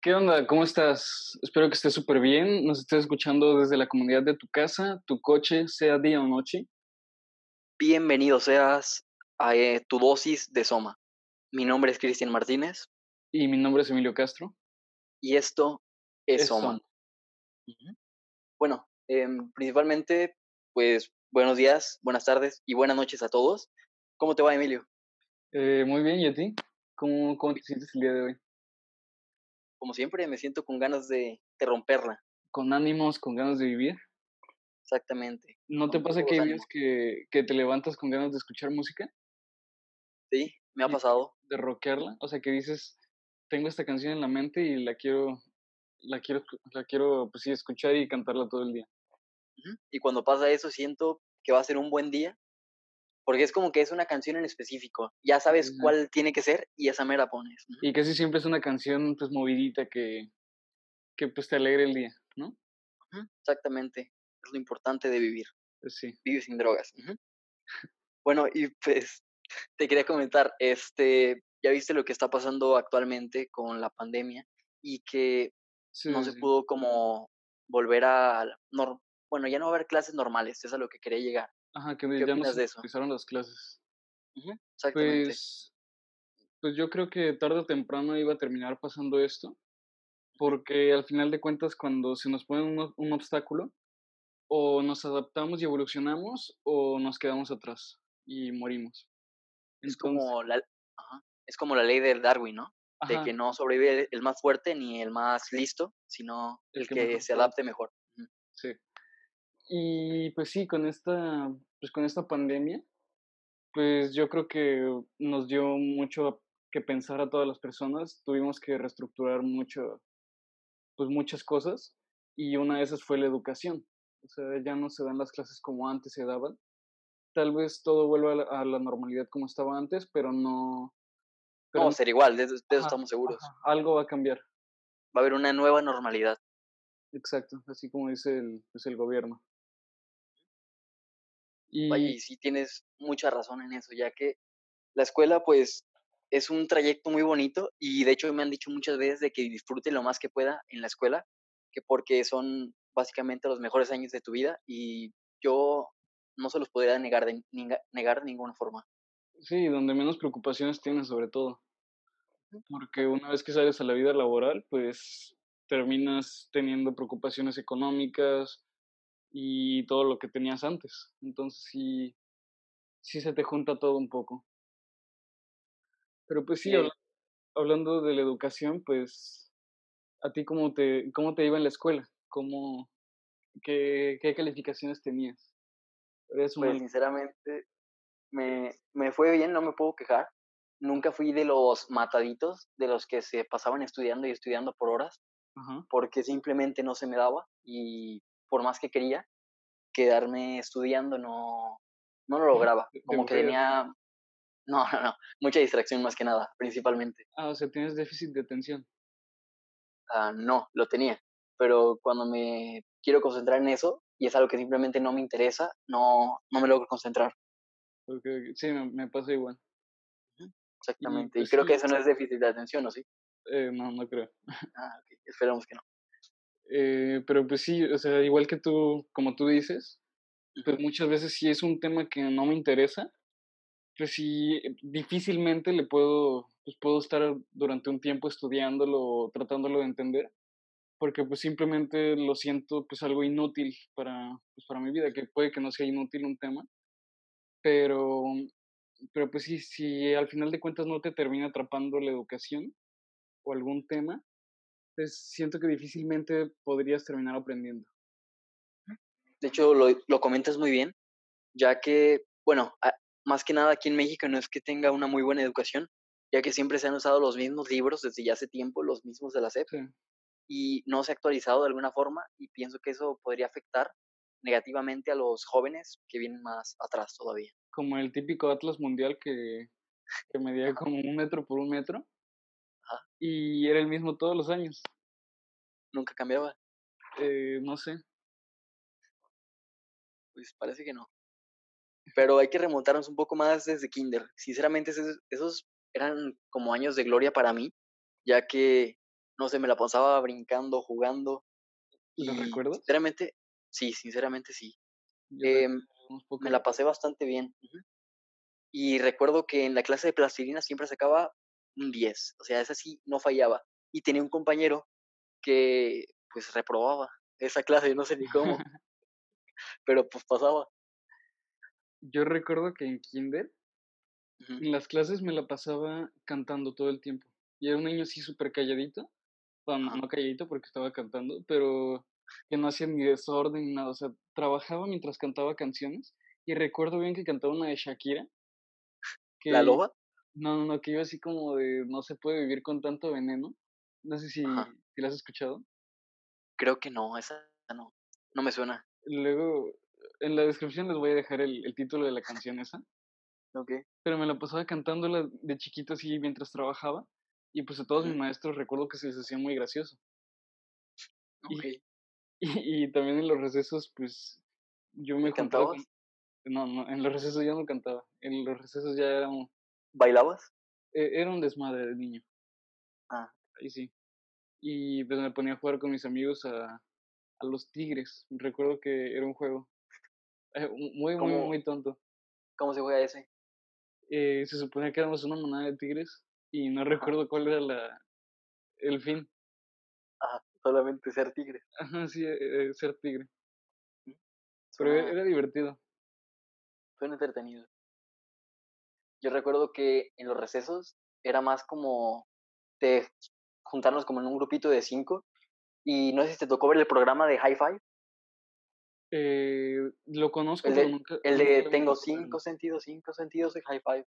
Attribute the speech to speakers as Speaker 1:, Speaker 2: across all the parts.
Speaker 1: ¿Qué onda? ¿Cómo estás? Espero que estés súper bien. Nos estés escuchando desde la comunidad de tu casa, tu coche, sea día o noche.
Speaker 2: Bienvenido seas a eh, tu dosis de Soma. Mi nombre es Cristian Martínez.
Speaker 1: Y mi nombre es Emilio Castro.
Speaker 2: Y esto es, Soma. Bueno, em, principalmente, pues buenos días, buenas tardes y buenas noches a todos. ¿Cómo te va, Emilio?
Speaker 1: Eh, muy bien, ¿y a ti? ¿Cómo, ¿Cómo te sientes el día de hoy?
Speaker 2: Como siempre, me siento con ganas de, romperla.
Speaker 1: Con ánimos, con ganas de vivir.
Speaker 2: Exactamente.
Speaker 1: ¿No te pasa que hay que, que te levantas con ganas de escuchar música?
Speaker 2: Sí, me ha pasado.
Speaker 1: De rockearla, o sea que dices, tengo esta canción en la mente y la quiero, la quiero, la quiero, pues sí, escuchar y cantarla todo el día.
Speaker 2: Y cuando pasa eso, siento que va a ser un buen día porque es como que es una canción en específico, ya sabes cuál tiene que ser y esa mera pones.
Speaker 1: Y casi siempre es una canción pues movidita que, que pues te alegre el día, ¿no?
Speaker 2: Exactamente, es lo importante de vivir.
Speaker 1: Pues sí.
Speaker 2: Vivir sin drogas. Bueno, y pues te quería comentar, este, ya viste lo que está pasando actualmente con la pandemia y que no se pudo como volver a, bueno, ya no va a haber clases normales, es a lo que quería llegar.
Speaker 1: Ajá, que ¿Qué ya nos de eso? empezaron las clases.
Speaker 2: exactamente.
Speaker 1: Pues, pues yo creo que tarde o temprano iba a terminar pasando esto, porque al final de cuentas cuando se nos pone un, un obstáculo, o nos adaptamos y evolucionamos, o nos quedamos atrás y morimos.
Speaker 2: Es, como, la, es como la ley de Darwin, ¿no? De que no sobrevive el más fuerte ni el más listo, sino el, que, se adapte mejor.
Speaker 1: Sí. Y pues sí, con esta, pues con esta pandemia, pues yo creo que nos dio mucho que pensar a todas las personas. Tuvimos que reestructurar mucho, pues muchas cosas. Y una de esas fue la educación. O sea, ya no se dan las clases como antes se daban. Tal vez todo vuelva a la, normalidad como estaba antes, pero no.
Speaker 2: Pero no, ser igual, de, eso estamos seguros.
Speaker 1: algo va a cambiar.
Speaker 2: Va a haber una nueva normalidad.
Speaker 1: Exacto, así como dice el, pues el gobierno.
Speaker 2: Y... sí tienes mucha razón en eso, ya que la escuela pues es un trayecto muy bonito y de hecho me han dicho muchas veces de que disfrute lo más que pueda en la escuela, que porque son básicamente los mejores años de tu vida y yo no se los podría negar de, negar de ninguna forma.
Speaker 1: Sí, donde menos preocupaciones tienes sobre todo. Porque una vez que sales a la vida laboral, pues terminas teniendo preocupaciones económicas, y todo lo que tenías antes. Entonces sí, sí se te junta todo un poco. Pero pues sí, hablando de la educación, pues a ti cómo te, cómo te iba en la escuela, ¿Cómo, qué, qué calificaciones tenías.
Speaker 2: pues sinceramente me, me fue bien, no me puedo quejar. Nunca fui de los mataditos, de los que se pasaban estudiando y estudiando por horas, porque simplemente no se me daba y por más que quería quedarme estudiando, no, no lo lograba. Como que tenía, no, no, no, mucha distracción más que nada, principalmente.
Speaker 1: Ah, o sea, tienes déficit de atención.
Speaker 2: Ah, no, lo tenía, pero cuando me quiero concentrar en eso y es algo que simplemente no me interesa, no, no me logro concentrar.
Speaker 1: Sí, me, pasa igual.
Speaker 2: Exactamente, y, pues creo que eso no es déficit de atención, ¿o sí?
Speaker 1: Eh, no, no creo.
Speaker 2: Ah, esperamos que no.
Speaker 1: Eh, pero pues sí, o sea, igual que tú, como tú dices, pues muchas veces si es un tema que no me interesa, pues sí, eh, difícilmente le puedo, pues puedo estar durante un tiempo estudiándolo, tratándolo de entender, porque pues simplemente lo siento pues algo inútil para, pues, para mi vida, que puede que no sea inútil un tema, pero, pero pues sí, si al final de cuentas no te termina atrapando la educación o algún tema, pues siento que difícilmente podrías terminar aprendiendo.
Speaker 2: De hecho, lo, lo comentas muy bien, ya que, bueno, más que nada aquí en México no es que tenga una muy buena educación, ya que siempre se han usado los mismos libros desde ya hace tiempo, los mismos de la SEP, y no se ha actualizado de alguna forma, y pienso que eso podría afectar negativamente a los jóvenes que vienen más atrás todavía.
Speaker 1: Como el típico Atlas Mundial que, que medía como un metro por un metro. Y era el mismo todos los años.
Speaker 2: ¿Nunca cambiaba?
Speaker 1: Eh, no sé.
Speaker 2: Pues parece que no. Pero hay que remontarnos un poco más desde Kinder. Sinceramente, esos, esos eran como años de gloria para mí, ya que no sé, me la pasaba brincando, jugando.
Speaker 1: ¿Lo recuerdas?
Speaker 2: Sinceramente, sí, sinceramente sí. Em, me la pasé bastante bien. Y recuerdo que en la clase de plastilina siempre sacaba un 10, o sea, esa sí no fallaba. Y tenía un compañero que pues reprobaba esa clase, no sé ni cómo, pero pues pasaba.
Speaker 1: Yo recuerdo que en kinder, en las clases me la pasaba cantando todo el tiempo. Y era un niño así súper calladito, bueno, no calladito porque estaba cantando, pero que no hacía ni desorden ni nada, o sea, trabajaba mientras cantaba canciones. Y recuerdo bien que cantaba una de Shakira.
Speaker 2: ¿La loba?
Speaker 1: No, no, no, que iba así como de no se puede vivir con tanto veneno. No sé si, si la has escuchado.
Speaker 2: Creo que no, esa no. No me suena.
Speaker 1: Luego, en la descripción les voy a dejar el, el título de la canción esa.
Speaker 2: Ok.
Speaker 1: Pero me la pasaba cantándola de chiquito así mientras trabajaba. Y pues a todos mis maestros recuerdo que se les hacía muy gracioso.
Speaker 2: Ok.
Speaker 1: Y, y, también en los recesos, pues yo me cantaba. No, no, en los recesos ya no cantaba. En los recesos ya era un...
Speaker 2: ¿Bailabas?
Speaker 1: E, era un desmadre de niño.
Speaker 2: Ah.
Speaker 1: Ahí sí. Y pues me ponía a jugar con mis amigos a, a los tigres. Recuerdo que era un juego eh, muy, muy, muy tonto.
Speaker 2: ¿Cómo se juega ese?
Speaker 1: Eh, se supone que éramos una manada de tigres y no recuerdo cuál era la el fin.
Speaker 2: Ah, solamente ser tigre.
Speaker 1: Ajá, sí, eh, ser tigre. Mm, Pero era divertido.
Speaker 2: Fue entretenido. Yo recuerdo que en los recesos era más como de juntarnos como en un grupito de cinco. Y no sé si te tocó ver el programa de High Five.
Speaker 1: Eh, lo conozco,
Speaker 2: el de, nunca, el de Tengo cinco sentidos, cinco sentidos de High Five.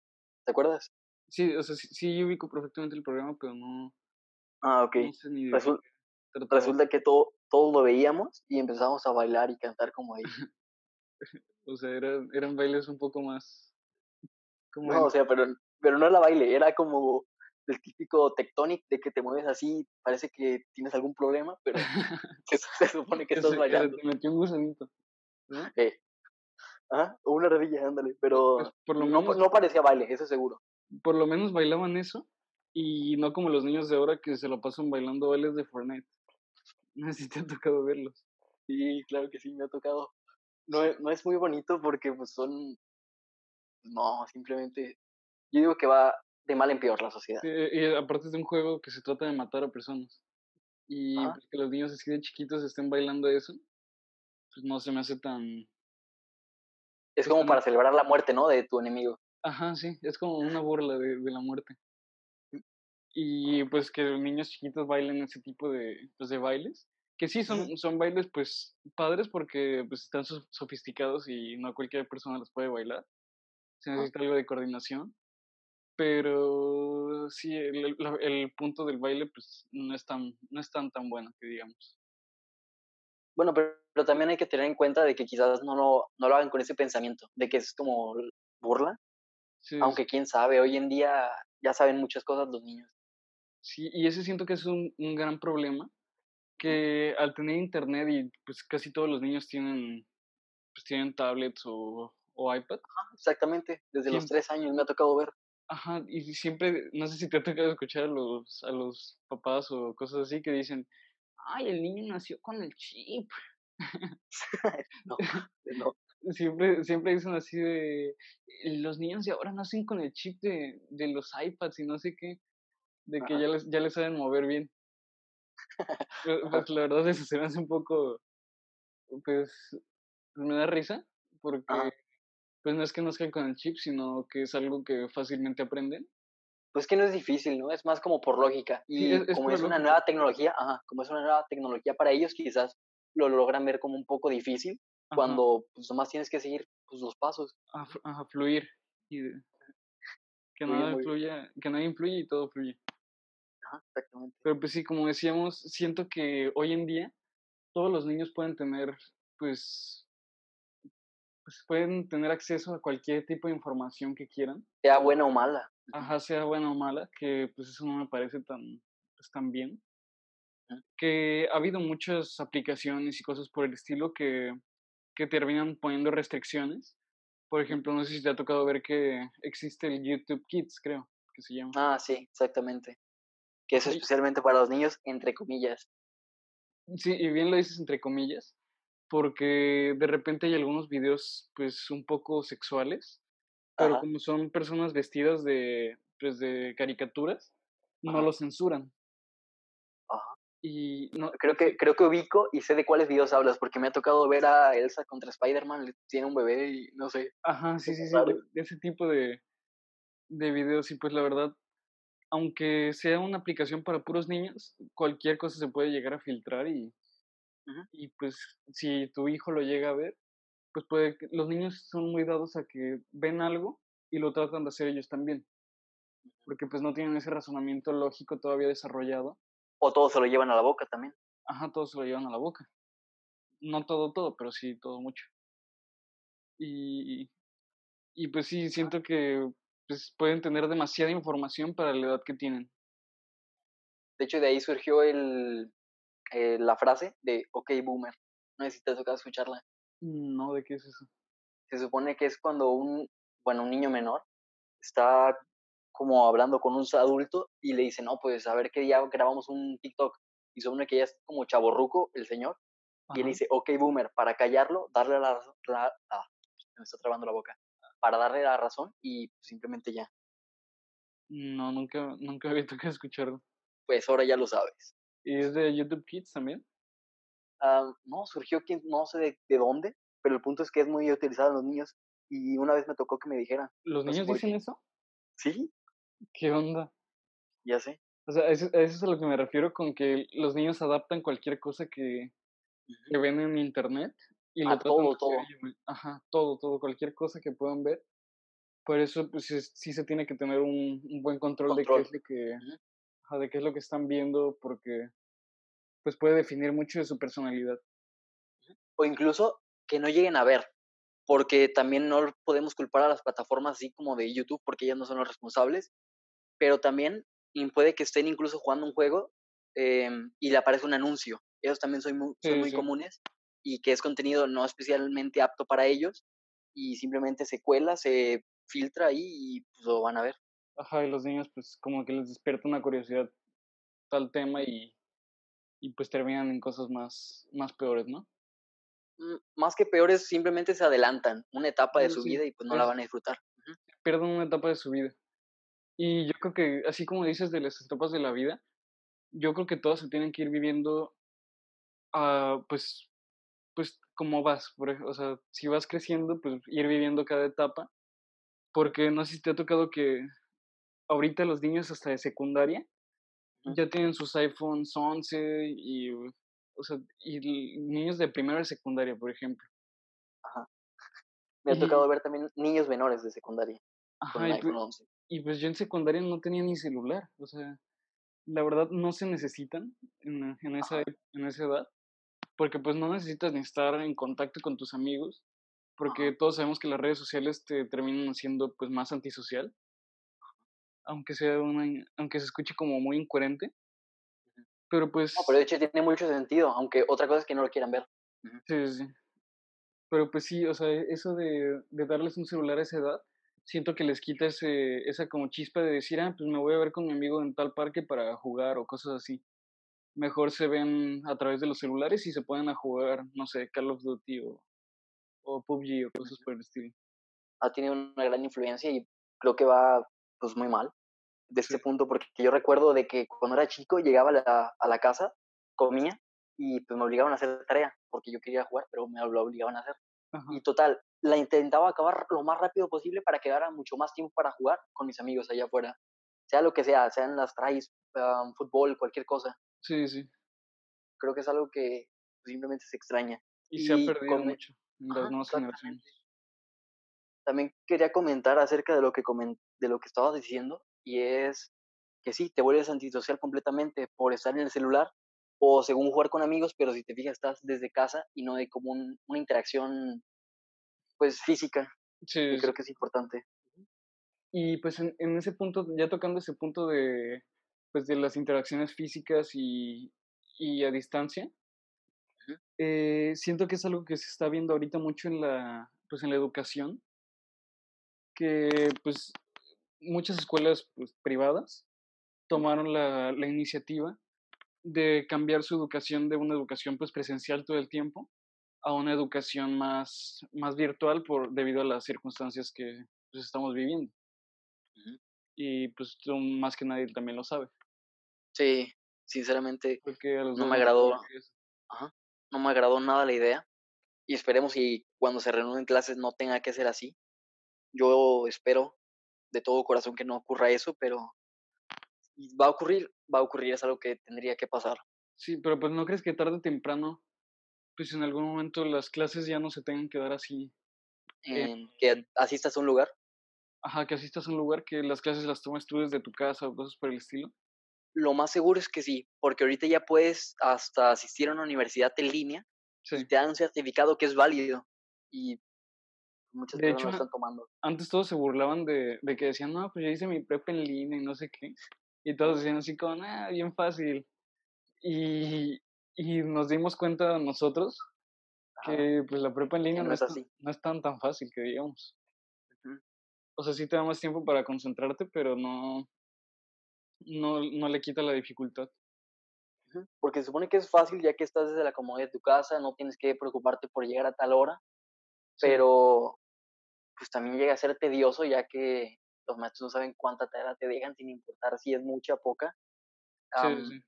Speaker 2: ¿Te acuerdas?
Speaker 1: Sí, o sea, sí, sí ubico perfectamente el programa, pero no.
Speaker 2: Ah, ok. resulta que todo, todos lo veíamos y empezamos a bailar y cantar como ellos.
Speaker 1: o sea, eran, eran bailes un poco más.
Speaker 2: Como no, o sea, pero, pero no era baile, era como el típico tectonic de que te mueves así, parece que tienes algún problema, pero se, supone que estás bailando.
Speaker 1: Te metió un gusanito.
Speaker 2: ¿no? Eh. Ajá, o una rodilla, ándale, pero pues, por lo no, menos, no parecía baile, eso seguro.
Speaker 1: Por lo menos bailaban eso, y no como los niños de ahora que se lo pasan bailando bailes de Fortnite. No sé si te ha tocado verlos.
Speaker 2: Sí, claro que sí, me ha tocado. No, no es muy bonito porque pues son... No, simplemente... Yo digo que va de mal en peor la sociedad.
Speaker 1: y aparte es de un juego que se trata de matar a personas. Y pues, que los niños así de chiquitos estén bailando eso, pues no se me hace tan...
Speaker 2: Es pues, como para celebrar la muerte, ¿no? De tu enemigo.
Speaker 1: Ajá, sí, es como una burla de, de la muerte. Mm. Y pues que los niños chiquitos bailen ese tipo de, pues, de bailes, que sí son, son bailes pues padres porque pues están sofisticados y no cualquier persona los puede bailar. Se necesita algo de coordinación pero sí, el, el, punto del baile pues no es tan, no es tan, tan bueno que digamos.
Speaker 2: Bueno, pero, pero, también hay que tener en cuenta de que quizás no lo, no lo hagan con ese pensamiento, de que es como burla. Aunque quién sabe, hoy en día ya saben muchas cosas los niños.
Speaker 1: Sí, y ese siento que es un, un gran problema, que al tener internet y pues casi todos los niños tienen, pues tienen tablets o, o iPad.
Speaker 2: exactamente, desde los tres años me ha tocado ver.
Speaker 1: Ajá, y siempre, no sé si te ha tocado escuchar a los, a los papás o cosas así que dicen, ay, el niño nació con el chip.
Speaker 2: no, no.
Speaker 1: Siempre, siempre dicen así de, los niños de ahora nacen con el chip de, de los iPads y no sé qué, de que ya les, ya les saben mover bien. pues la verdad eso se me hace un poco, pues, me da risa, porque pues no es que nos queden con el chip, sino que es algo que fácilmente aprenden.
Speaker 2: Pues que no es difícil, ¿no? Es más como por lógica. Y como es una nueva tecnología, ajá, como es una nueva tecnología para ellos, quizás lo logran ver como un poco difícil, cuando pues nomás tienes que seguir pues, los pasos.
Speaker 1: A, fluir. Y que, nada influya, que nada influye y todo fluye.
Speaker 2: Ajá, exactamente.
Speaker 1: Pero pues sí, como decíamos, siento que hoy en día todos los niños pueden tener pues pues pueden tener acceso a cualquier tipo de información que quieran.
Speaker 2: Sea buena o mala.
Speaker 1: Ajá, sea buena o mala, que pues eso no me parece tan, pues, tan bien. Que ha habido muchas aplicaciones y cosas por el estilo que, que terminan poniendo restricciones. Por ejemplo, no sé si te ha tocado ver que existe el YouTube Kids, creo, que se llama.
Speaker 2: Ah, sí, exactamente. que es especialmente para los niños, entre comillas.
Speaker 1: Sí, y bien lo dices entre comillas, porque de repente hay algunos videos pues un poco sexuales, pero como son personas vestidas de, pues, de caricaturas, no lo censuran.
Speaker 2: Ajá. Y no, creo que creo que ubico y sé de cuáles videos hablas, porque me ha tocado ver a Elsa contra Spider-Man, tiene un bebé y no sé.
Speaker 1: Ajá, sí, sí, sí, de ese tipo de, de videos y pues la verdad, aunque sea una aplicación para puros niños, cualquier cosa se puede llegar a filtrar y, y pues si tu hijo lo llega a ver, pues puede que los niños son muy dados a que ven algo y lo tratan de hacer ellos también. Porque pues no tienen ese razonamiento lógico todavía desarrollado.
Speaker 2: O todo se lo llevan a la boca también.
Speaker 1: Ajá, todo se lo llevan a la boca. No todo, todo, pero sí todo mucho. Y, y pues sí, siento que pues, pueden tener demasiada información para la edad que tienen.
Speaker 2: De hecho, de ahí surgió el, eh, la frase de OK Boomer. No sé si te toca escucharla.
Speaker 1: No, ¿de qué es eso?
Speaker 2: Se supone que es cuando un, bueno, un niño menor está como hablando con un adulto y le dice, no, pues a ver qué día grabamos un TikTok. Y supone que ya es como chaborruco el señor. Y él dice, ok, boomer, para callarlo, darle la, la ah, me está trabando la boca para darle la razón y simplemente ya.
Speaker 1: No, nunca, nunca había tocado escucharlo.
Speaker 2: Pues ahora ya lo sabes.
Speaker 1: ¿Y es de YouTube Kids también?
Speaker 2: Ah, no, surgió quien, no sé de, dónde, pero el punto es que es muy utilizado en los niños y una vez me tocó que me dijera.
Speaker 1: ¿Los niños dicen eso?
Speaker 2: Sí.
Speaker 1: ¿Qué onda?
Speaker 2: Ya sé.
Speaker 1: O sea, eso, eso, es a lo que me refiero con que los niños adaptan cualquier cosa que, que ven en internet y
Speaker 2: lo todo, todo.
Speaker 1: Ajá, todo, todo, cualquier cosa que puedan ver. Por eso, pues sí, se tiene que tener un, buen control, de qué es lo que, de qué es lo que están viendo, porque pues puede definir mucho de su personalidad.
Speaker 2: O incluso que no lleguen a ver, porque también no podemos culpar a las plataformas así como de YouTube, porque ellas no son los responsables, pero también puede que estén incluso jugando un juego em, y le aparece un anuncio. Ellos también son muy, son muy comunes y que es contenido no especialmente apto para ellos y simplemente se cuela, se filtra ahí y pues lo van a ver.
Speaker 1: Ajá, y los niños pues como que les despierta una curiosidad tal tema y, y pues terminan en cosas más, más peores, ¿no?
Speaker 2: Mm, más que peores, simplemente se adelantan una etapa de su vida y pues no la van a disfrutar.
Speaker 1: Pierden una etapa de su vida. Y yo creo que, así como dices de las etapas de la vida, yo creo que todas se tienen que ir viviendo, uh, pues, pues cómo vas, o sea, si vas creciendo, pues ir viviendo cada etapa, porque no sé si te ha tocado que ahorita los niños hasta de secundaria ya tienen sus iPhones 11 y, o sea, y niños de primera y secundaria, por ejemplo.
Speaker 2: Ajá. Me ha tocado ver también niños menores de secundaria. Ajá,
Speaker 1: y, pues, y pues yo en secundaria no tenía ni celular, o sea, la verdad no se necesitan en, en esa, en esa edad porque pues no necesitas ni estar en contacto con tus amigos, porque todos sabemos que las redes sociales te terminan siendo pues más antisocial, aunque sea una, aunque se escuche como muy incoherente, pero pues...
Speaker 2: No, pero de hecho tiene mucho sentido, aunque otra cosa es que no lo quieran ver.
Speaker 1: Sí, sí. Pero pues sí, o sea, eso de, de darles un celular a esa edad, siento que les quita ese, esa como chispa de decir, ah, pues me voy a ver con mi amigo en tal parque para jugar o cosas así mejor se ven a través de los celulares y se pueden a jugar, no sé, Call of Duty o, o PUBG o cosas por el estilo.
Speaker 2: Ha tenido una gran influencia y creo que va pues muy mal de este punto, porque yo recuerdo de que cuando era chico llegaba a la, a la casa, comía y pues me obligaban a hacer tarea, porque yo quería jugar, pero me lo obligaban a hacer. Y total, la intentaba acabar lo más rápido posible para quedar mucho más tiempo para jugar con mis amigos allá afuera. Sea lo que sea, sean las trays, um, fútbol, cualquier cosa.
Speaker 1: Sí, sí.
Speaker 2: Creo que es algo que simplemente se extraña.
Speaker 1: Y, se ha perdido mucho en las nuevas generaciones.
Speaker 2: También quería comentar acerca de lo que de lo que estabas diciendo y es que sí, te vuelves antisocial completamente por estar en el celular o según jugar con amigos, pero si te fijas estás desde casa y no hay como una interacción pues física. Sí, creo que es importante.
Speaker 1: Y pues en, ese punto, ya tocando ese punto de pues, de las interacciones físicas y, y a distancia. Eh, siento que es algo que se está viendo ahorita mucho en la, pues, en la educación, que pues muchas escuelas pues, privadas tomaron la, la, iniciativa de cambiar su educación de una educación pues presencial todo el tiempo a una educación más, más virtual por, debido a las circunstancias que pues, estamos viviendo. Y pues más que nadie también lo sabe.
Speaker 2: Sí, sinceramente no me agradó. no me agradó nada la idea. Y esperemos y cuando se reúnen clases no tenga que ser así. Yo espero de todo corazón que no ocurra eso, pero va a ocurrir, va a ocurrir, es algo que tendría que pasar.
Speaker 1: Sí, pero pues no crees que tarde o temprano, pues en algún momento las clases ya no se tengan que dar así.
Speaker 2: En, que asistas a un lugar.
Speaker 1: Ajá, que asistas a un lugar que las clases las tomes tú desde tu casa o cosas por el estilo.
Speaker 2: Lo más seguro es que sí, porque ahorita ya puedes hasta asistir a una universidad en línea y te dan un certificado que es válido. Y muchas de personas hecho, están tomando.
Speaker 1: Antes todos se burlaban de, de que decían, no, pues yo hice mi prep en línea y no sé qué. Y todos decían así como, ah, bien fácil. Y, y nos dimos cuenta nosotros que pues la prepa en línea no, es, así. no es tan tan fácil que digamos. O sea, sí te da más tiempo para concentrarte, pero no, no, no le quita la dificultad.
Speaker 2: Porque se supone que es fácil ya que estás desde la comodidad de tu casa, no tienes que preocuparte por llegar a tal hora, pero pues también llega a ser tedioso ya que los maestros no saben cuánta tarea te dejan sin importar si es mucha o poca.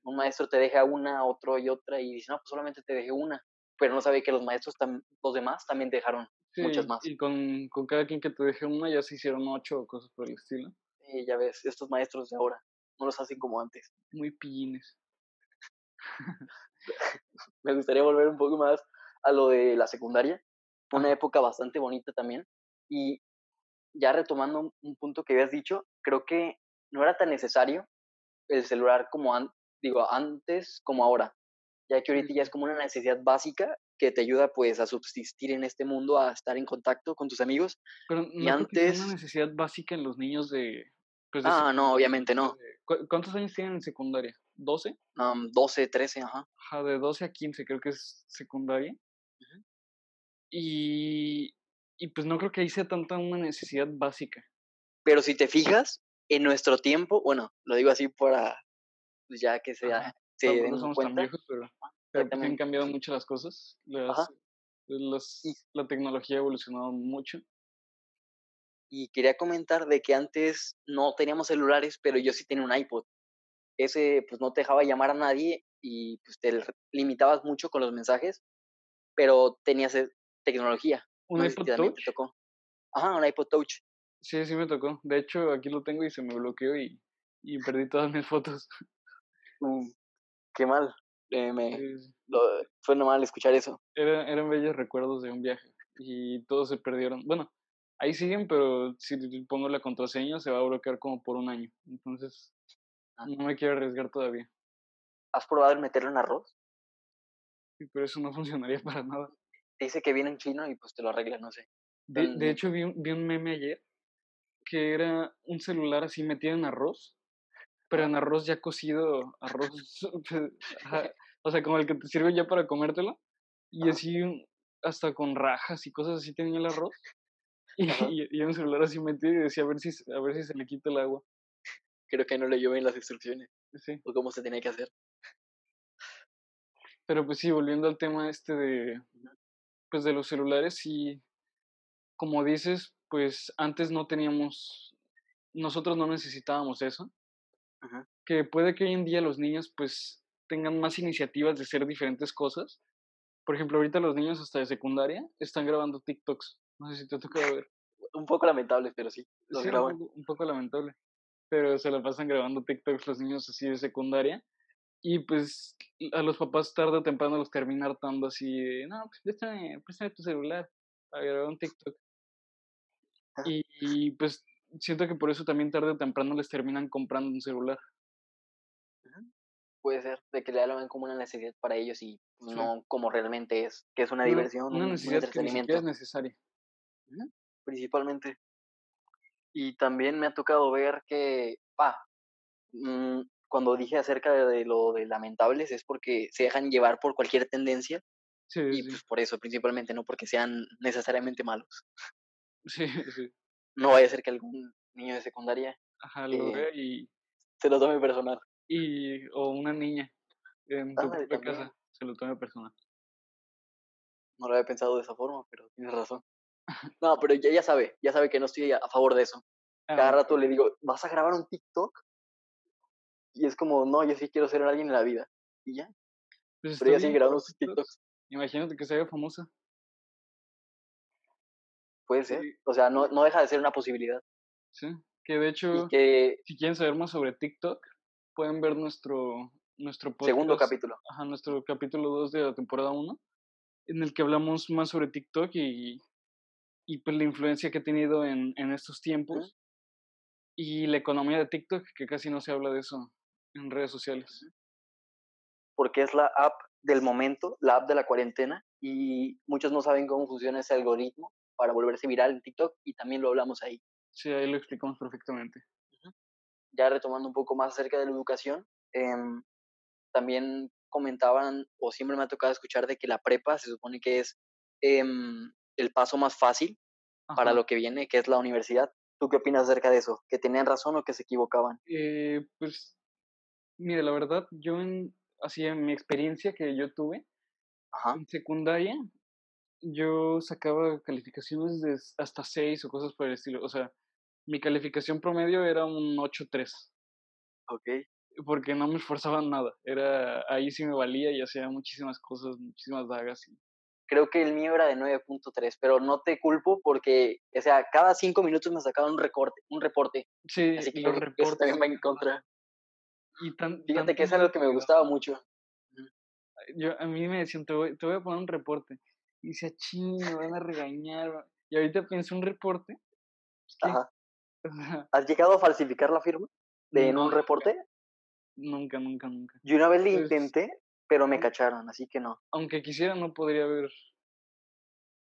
Speaker 2: Un maestro te deja una, otro y otra y dice, no, pues solamente te dejé una, pero no sabe que los maestros, los demás también dejaron muchas más.
Speaker 1: Y con, con, cada quien que te deje una ya se hicieron ocho o cosas por el estilo.
Speaker 2: Y ya ves, estos maestros de ahora no los hacen como antes.
Speaker 1: Muy pillines.
Speaker 2: Me gustaría volver un poco más a lo de la secundaria, una época bastante bonita también. Y ya retomando un punto que habías dicho, creo que no era tan necesario el celular como digo, antes como ahora, ya que ahorita ya es como una necesidad básica que te ayuda pues a subsistir en este mundo, a estar en contacto con tus amigos.
Speaker 1: Pero no y antes... es una necesidad básica en los niños de...
Speaker 2: Pues, ah, no, obviamente no.
Speaker 1: ¿Cuántos años tienen en secundaria? ¿12?
Speaker 2: Um, 12, 13, ajá.
Speaker 1: Ajá, de 12 a 15 creo que es secundaria. Y, y pues no creo que ahí sea tanta una necesidad básica.
Speaker 2: Pero si te fijas, en nuestro tiempo, bueno, lo digo así para, pues ya que sea, se
Speaker 1: no somos tan viejos, pero, han cambiado mucho las cosas. la tecnología ha evolucionado mucho.
Speaker 2: Y quería comentar de que antes no teníamos celulares, pero yo sí tenía un iPod. Ese pues no te dejaba llamar a nadie y pues te limitabas mucho con los mensajes, pero tenías eh, tecnología.
Speaker 1: ¿Un iPod Touch? Te
Speaker 2: tocó. Ajá, un iPod Touch.
Speaker 1: Sí, sí me tocó. De hecho, aquí lo tengo y se me bloqueó y, y perdí todas mis fotos.
Speaker 2: Mm, qué mal. Eh, me, fue normal escuchar eso.
Speaker 1: Era, eran bellos recuerdos de un viaje y todos se perdieron. Bueno, ahí siguen, pero si pongo la contraseña se va a bloquear como por un año. Entonces, ah. no me quiero arriesgar todavía.
Speaker 2: ¿Has probado el meterlo en arroz?
Speaker 1: Sí, pero eso no funcionaría para nada.
Speaker 2: Dice que viene en chino y pues te lo arregla, no sé.
Speaker 1: De, de hecho, vi un, vi un meme ayer que era un celular así metido en arroz, pero en arroz ya cocido, arroz, o sea, como el que te sirve ya para comértelo, y así hasta con rajas y cosas así tenía el arroz, y, y, un celular así metido y decía a ver si, a ver si se le quita el agua.
Speaker 2: Creo que no le llueven las instrucciones, sí. o cómo se tenía que hacer.
Speaker 1: Pero pues sí, volviendo al tema este de, pues de los celulares, y como dices, pues antes no teníamos, nosotros no necesitábamos eso. Que puede que hoy en día los niños pues tengan más iniciativas de hacer diferentes cosas. Por ejemplo, ahorita los niños hasta de secundaria están grabando TikToks. No sé si te ha tocado ver.
Speaker 2: un poco lamentable, pero sí.
Speaker 1: Los graban. Un, poco, lamentable. Pero se la pasan grabando TikToks los niños así de secundaria. Y pues a los papás tarde o temprano los terminan hartando así no, pues préstame, préstame tu celular para grabar un TikTok. Y, pues siento que por eso también tarde o temprano les terminan comprando un celular.
Speaker 2: Puede ser, de que le ven como una necesidad para ellos y no como realmente es, que es una diversión,
Speaker 1: una necesidad un Que es necesaria.
Speaker 2: Principalmente. Y también me ha tocado ver que, pa, mm, cuando dije acerca de, lo de lamentables es porque se dejan llevar por cualquier tendencia sí, y pues por eso principalmente, no porque sean necesariamente malos.
Speaker 1: Sí, sí.
Speaker 2: No vaya a ser que algún niño de secundaria
Speaker 1: Ajá, lo vea y,
Speaker 2: Se lo tome personal.
Speaker 1: Y, o una niña en tu propia casa se lo tome personal.
Speaker 2: No lo había pensado de esa forma, pero tienes razón. No, pero ya, ya sabe, ya sabe que no estoy a favor de eso. Cada ah, rato le digo, ¿vas a grabar un TikTok? Y es como, no, yo sí quiero ser alguien en la vida. Y ya. Pues pero ella sigue grabando sus TikToks.
Speaker 1: Imagínate que se haga famosa.
Speaker 2: Puede ser. O sea, no, no deja de ser una posibilidad.
Speaker 1: Sí. Que de hecho, si quieren saber más sobre TikTok, pueden ver nuestro, nuestro
Speaker 2: Segundo capítulo.
Speaker 1: Ajá, nuestro capítulo 2 de la temporada 1, en el que hablamos más sobre TikTok y, y pues la influencia que ha tenido en, en estos tiempos. Y la economía de TikTok, que casi no se habla de eso en redes sociales.
Speaker 2: Porque es la app del momento, la app de la cuarentena, y muchos no saben cómo funciona ese algoritmo para volverse viral en TikTok, y también lo hablamos ahí.
Speaker 1: Sí, ahí lo explicamos perfectamente.
Speaker 2: Ya retomando un poco más acerca de la educación, em, también comentaban, o siempre me ha tocado escuchar, de que la prepa se supone que es em, el paso más fácil para lo que viene, que es la universidad. ¿Tú qué opinas acerca de eso? ¿Que tenían razón o que se equivocaban?
Speaker 1: Eh, pues, mire, la verdad, yo en, así en mi experiencia que yo tuve, en secundaria, yo sacaba calificaciones de hasta 6 o cosas por el estilo. O sea, mi calificación promedio era un 8-3.
Speaker 2: Ok.
Speaker 1: Porque no me esforzaba nada. Era, ahí sí me valía y hacía muchísimas cosas, muchísimas dagas.
Speaker 2: Creo que el mío era de 9.3, pero no te culpo porque, o sea, cada cinco minutos me sacaban un recorte, un reporte.
Speaker 1: Sí, Así que los reportes.
Speaker 2: también va en contra. Y tan, Fíjate que es algo que me gustaba mucho.
Speaker 1: Yo, a mí me decían, te voy, te voy a poner un reporte. Y decía, ching, me van a regañar. Y ahorita pienso un reporte.
Speaker 2: Ajá. ¿Has llegado a falsificar la firma de en un reporte?
Speaker 1: Nunca, nunca, nunca.
Speaker 2: Yo una vez lo pues intenté, pero me cacharon, así que no.
Speaker 1: Aunque quisiera, no podría haber.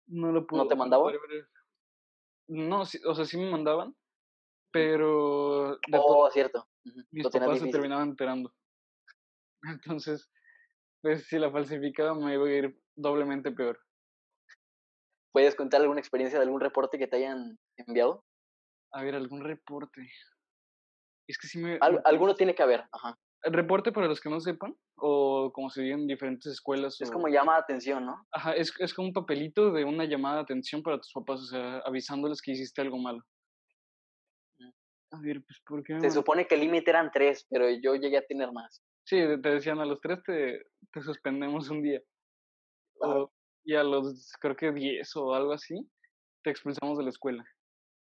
Speaker 1: No lo puedo.
Speaker 2: ¿No te mandaban?
Speaker 1: No, o sea, sí me mandaban, pero.
Speaker 2: oh, cierto.
Speaker 1: Mis papás se terminaban enterando. Entonces, pues si la falsificaba me iba a ir doblemente peor.
Speaker 2: ¿Puedes contar alguna experiencia de algún reporte que te hayan enviado?
Speaker 1: A ver, algún reporte. Es que sí me...
Speaker 2: alguno tiene que haber, ajá.
Speaker 1: ¿El reporte para los que no sepan? ¿O como se dice en diferentes escuelas?
Speaker 2: Es como llama de atención, ¿no?
Speaker 1: Ajá, es, es como un papelito de una llamada de atención para tus papás, o sea, avisándoles que hiciste algo malo. A ver, pues, ¿por qué?
Speaker 2: Se supone que el límite eran tres, pero yo llegué a tener más.
Speaker 1: Sí, te decían a los tres te, te suspendemos un día. y a los, creo que diez o algo así, te expulsamos de la escuela.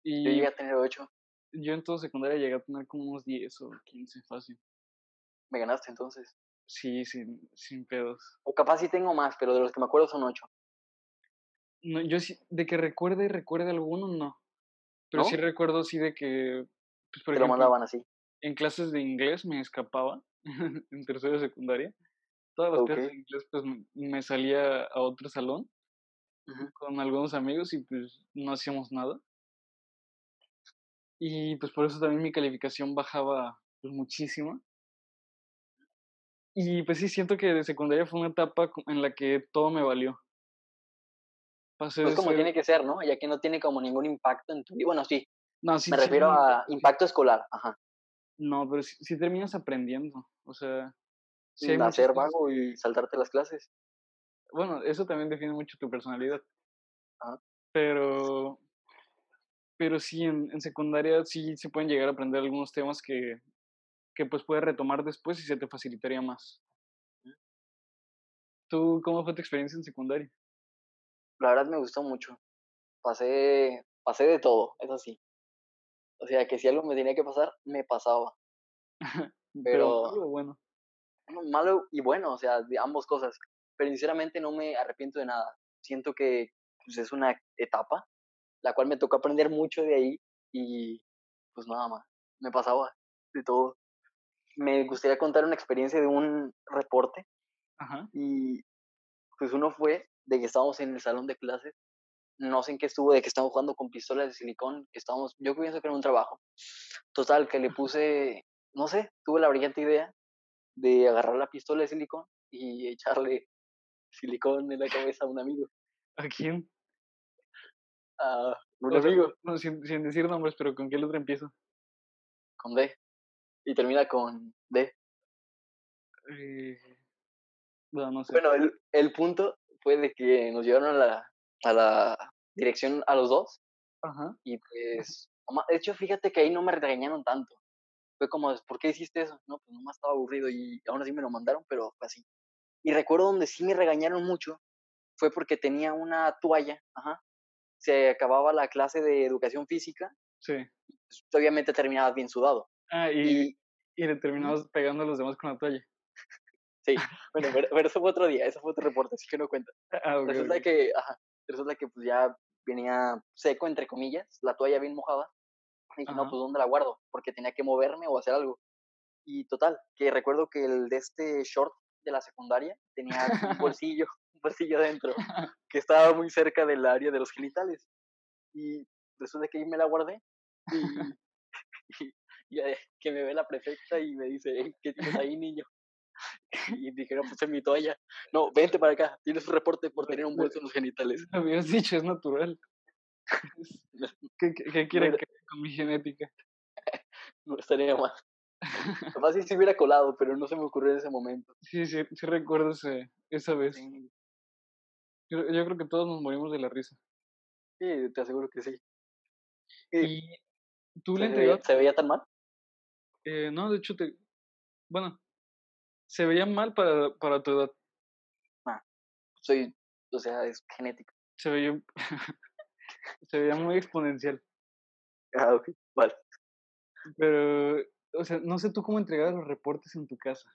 Speaker 2: Y yo llegué a tener ocho.
Speaker 1: Yo en toda secundaria llegué a tener como unos diez o quince, fácil.
Speaker 2: ¿Me ganaste entonces?
Speaker 1: Sí, sin, sin pedos.
Speaker 2: O capaz sí tengo más, pero de los que me acuerdo son ocho.
Speaker 1: No, yo sí, de que recuerde, recuerde alguno, no. Pero sí recuerdo, sí, de que...
Speaker 2: Pues, por Te lo mandaban así.
Speaker 1: En clases de inglés me escapaba, en tercera de secundaria. Todas las clases de inglés, pues me salía a otro salón con algunos amigos y pues no hacíamos nada. Y pues por eso también mi calificación bajaba pues, muchísimo. Y pues sí, siento que de secundaria fue una etapa en la que todo me valió.
Speaker 2: Pasé pues como tiene que ser, ¿no? Ya que no tiene como ningún impacto en tu vida. Bueno, sí. No, sí me refiero a impacto escolar, ajá.
Speaker 1: No, pero sí, terminas aprendiendo. O sea,
Speaker 2: sí hacer vago y saltarte las clases.
Speaker 1: Bueno, eso también define mucho tu personalidad. Ajá. Pero, pero sí, en, en secundaria sí se pueden llegar a aprender algunos temas que que pues puedes retomar después y se te facilitaría más. ¿Tú cómo fue tu experiencia en secundaria?
Speaker 2: La verdad me gustó mucho. Pasé, pasé de todo, eso sí. O sea, que si algo me tenía que pasar, me pasaba. Pero,
Speaker 1: malo bueno.
Speaker 2: Malo y bueno, o sea, de ambas cosas. Pero sinceramente no me arrepiento de nada. Siento que pues, es una etapa, la cual me tocó aprender mucho de ahí y pues nada más. Me pasaba de todo me gustaría contar una experiencia de un reporte. Y pues uno fue de que estábamos en el salón de clases, no sé en qué estuvo, de que estábamos jugando con pistolas de silicón, que estábamos, yo pienso que era un trabajo. Total, que le puse, no sé, tuve la brillante idea de agarrar la pistola de silicón y echarle silicón en la cabeza a un amigo.
Speaker 1: ¿A quién?
Speaker 2: A un amigo.
Speaker 1: sin, sin, decir nombres, pero ¿con qué letra empiezo?
Speaker 2: Con D. y termina con D.
Speaker 1: Eh, no, sé.
Speaker 2: Bueno, el, el, punto fue de que nos llevaron a la, a la dirección a los dos. Ajá. Y pues, de hecho, fíjate que ahí no me regañaron tanto. Fue como, ¿por qué hiciste eso? No, pues nomás estaba aburrido y aún así me lo mandaron, pero fue así. Y recuerdo donde sí me regañaron mucho, fue porque tenía una toalla, ajá. Se acababa la clase de educación física. Sí. Pues, obviamente terminabas bien sudado.
Speaker 1: Ah, y, y, le terminabas pegando a los demás con la toalla.
Speaker 2: Sí, bueno, pero, eso fue otro día, eso fue otro reporte, así que no cuenta. Ah, resulta que, ajá, resulta que pues ya venía seco, entre comillas, la toalla bien mojada. Y dije, no, pues ¿dónde la guardo? Porque tenía que moverme o hacer algo. Y total, que recuerdo que el de este short de la secundaria tenía un bolsillo, un bolsillo adentro, que estaba muy cerca del área de los genitales. Y resulta que ahí me la guardé. Y, y, que me ve la prefecta y me dice, ¿qué tienes ahí, niño? Y dije, no, pues mi toalla. No, vente para acá, tienes un reporte por tener un bolso en los genitales.
Speaker 1: Lo habías dicho, es natural. ¿Qué, qué, quieren que con mi genética?
Speaker 2: No estaría mal. Capaz si se hubiera colado, pero no se me ocurrió en ese momento.
Speaker 1: Sí, sí, sí recuerdo esa vez. Yo, yo, creo que todos nos morimos de la risa.
Speaker 2: Sí, te aseguro que sí.
Speaker 1: ¿Y tú le
Speaker 2: entregaste? ¿Se veía tan mal?
Speaker 1: Eh, no, de hecho, te... bueno, se veía mal para, para tu edad.
Speaker 2: Ah, soy, o sea, es genético.
Speaker 1: Se veía, se veía muy exponencial.
Speaker 2: Ah, ok, vale.
Speaker 1: Pero o sea, no sé tú cómo entregabas los reportes en tu casa.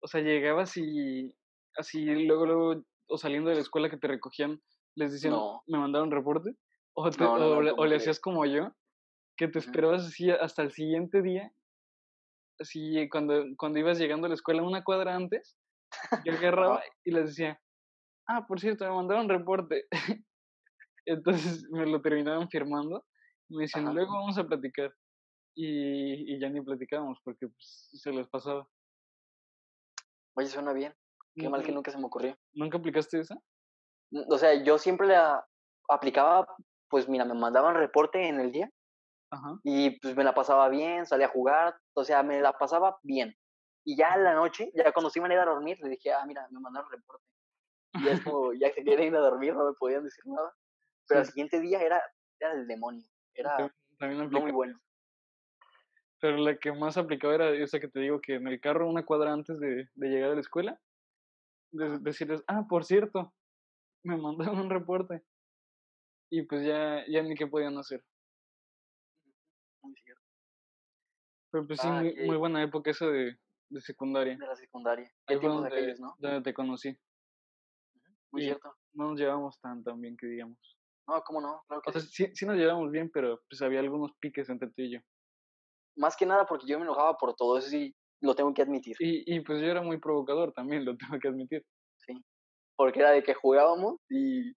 Speaker 1: O sea, llegabas y así luego, luego, o saliendo de la escuela que te recogían, les decían, me mandaron reporte. O, o, le hacías como yo, que te esperabas así hasta el siguiente día. Así, cuando, cuando ibas llegando a la escuela una cuadra antes, yo agarraba y les decía, ah, por cierto, me mandaron reporte. Entonces me lo terminaban firmando. Y me decían, luego vamos a platicar y, y ya ni platicábamos porque pues, se les pasaba.
Speaker 2: Oye, suena bien. Qué mal que nunca se me ocurrió.
Speaker 1: ¿Nunca aplicaste esa?
Speaker 2: O sea, yo siempre la aplicaba, pues mira, me mandaban reporte en el día Ajá. y pues me la pasaba bien, salía a jugar, o sea, me la pasaba bien. Y ya en la noche, ya cuando se iban a ir a dormir, le dije, ah, mira, me mandaron reporte. Y es como, ya que querían ir a dormir, no me podían decir nada. Pero al siguiente día era, era el demonio. Era no muy bueno.
Speaker 1: Pero la que más aplicaba era esa que te digo que en el carro, una cuadra antes de, de llegar a la escuela, decirles, ah, por cierto, me mandaron un reporte. Y pues ya, ya ni qué podían hacer. Pero pues sí, ah, muy, buena época esa de, de secundaria.
Speaker 2: De la secundaria.
Speaker 1: Ahí fue donde, ¿no? donde te conocí.
Speaker 2: Muy cierto.
Speaker 1: No nos llevamos tan, tan bien que digamos.
Speaker 2: No, ¿cómo no?
Speaker 1: Claro que o sea, sí, sí nos llevamos bien, pero pues había algunos piques entre tú y yo
Speaker 2: más que nada porque yo me enojaba por todo, eso sí, lo tengo que admitir.
Speaker 1: Y, y pues yo era muy provocador también, lo tengo que admitir.
Speaker 2: Sí, porque era de que jugábamos y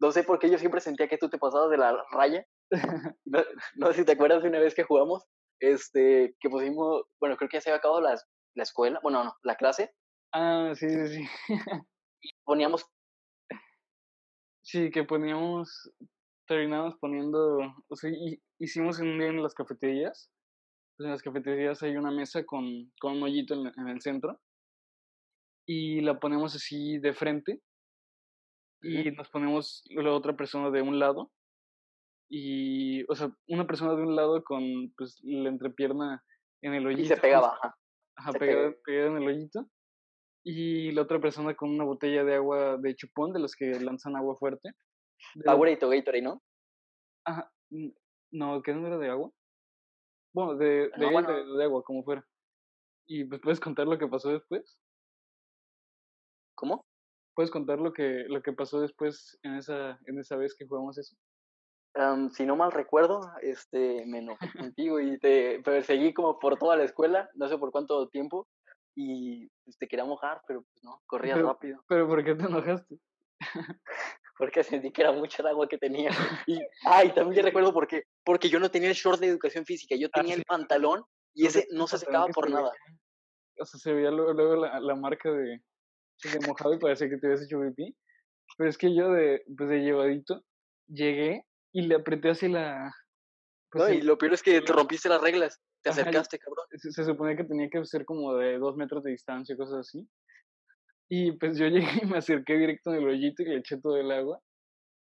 Speaker 2: no sé por qué yo siempre sentía que tú te pasabas de la raya. no, sé si te acuerdas de una vez que jugamos, este, que pusimos, bueno, creo que ya se había acabado la, la escuela, bueno, no, la clase.
Speaker 1: Ah, sí, sí, sí.
Speaker 2: poníamos...
Speaker 1: Sí, que poníamos, terminamos poniendo, o sea, hicimos un día en las cafeterías en las cafeterías hay una mesa con, con un hoyito en, el centro y la ponemos así de frente y nos ponemos la otra persona de un lado y, o sea, una persona de un lado con pues la entrepierna en el hoyito.
Speaker 2: Y se pegaba,
Speaker 1: ajá. pegada, en el hoyito. Y la otra persona con una botella de agua de chupón, de los que lanzan agua fuerte.
Speaker 2: Powerade Gatorade, ¿no?
Speaker 1: Ajá. No, ¿qué número de agua? Bueno, de, de, de, agua, como fuera. ¿Y pues puedes contar lo que pasó después?
Speaker 2: ¿Cómo?
Speaker 1: ¿Puedes contar lo que, lo que pasó después en esa, en esa vez que jugamos eso?
Speaker 2: Si no mal recuerdo, este, me enojé contigo y te perseguí como por toda la escuela, no sé por cuánto tiempo, y pues, te quería mojar, pero pues no, corrías rápido.
Speaker 1: ¿Pero por qué te enojaste?
Speaker 2: porque sentí que era mucha el agua que tenía. Y, ay, también recuerdo por qué. Porque yo no tenía el short de educación física, yo ah, tenía el pantalón y ese no se secaba por nada.
Speaker 1: O sea, se veía luego, la, la, marca de, de mojado y parecía que te habías hecho pipí. Pero es que yo de, pues de llevadito llegué y le apreté así la,
Speaker 2: Pues no, y lo peor es que te rompiste las reglas, te acercaste, cabrón.
Speaker 1: Se, se, suponía que tenía que ser como de dos metros de distancia, cosas así. Y pues yo llegué y me acerqué directo en el hoyito y le eché todo el agua.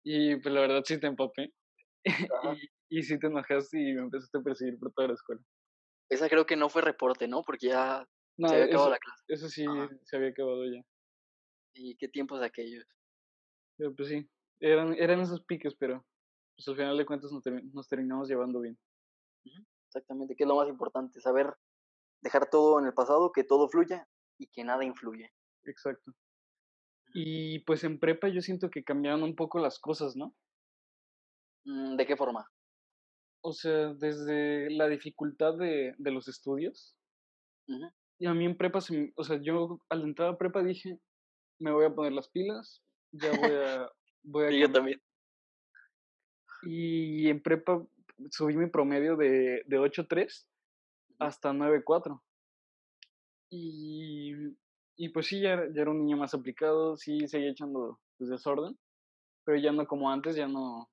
Speaker 1: Y pues la verdad sí te empapé. y, y sí te enojaste y me empezaste a perseguir por toda la escuela.
Speaker 2: Esa creo que no fue reporte, ¿no? Porque ya se había acabado la clase.
Speaker 1: Eso sí, se había acabado ya.
Speaker 2: ¿Y qué tiempos aquellos?
Speaker 1: Pero pues sí, eran, eran esos piques, pero pues al final de cuentas nos, terminamos llevando bien.
Speaker 2: Exactamente, que es lo más importante, saber dejar todo en el pasado, que todo fluya y que nada influye.
Speaker 1: Exacto. Y pues en prepa yo siento que cambiaron un poco las cosas, ¿no?
Speaker 2: Mm, ¿De qué forma?
Speaker 1: O sea, desde la dificultad de, de los estudios. Y a mí en prepa, o sea, yo al entrar a prepa dije, me voy a poner las pilas, ya voy a... Voy a
Speaker 2: y yo también.
Speaker 1: Y en prepa subí mi promedio de, de 8.3 hasta 9.4. Y, y pues sí, ya, ya, era un niño más aplicado, sí seguía echando pues, desorden, pero ya no como antes, ya no...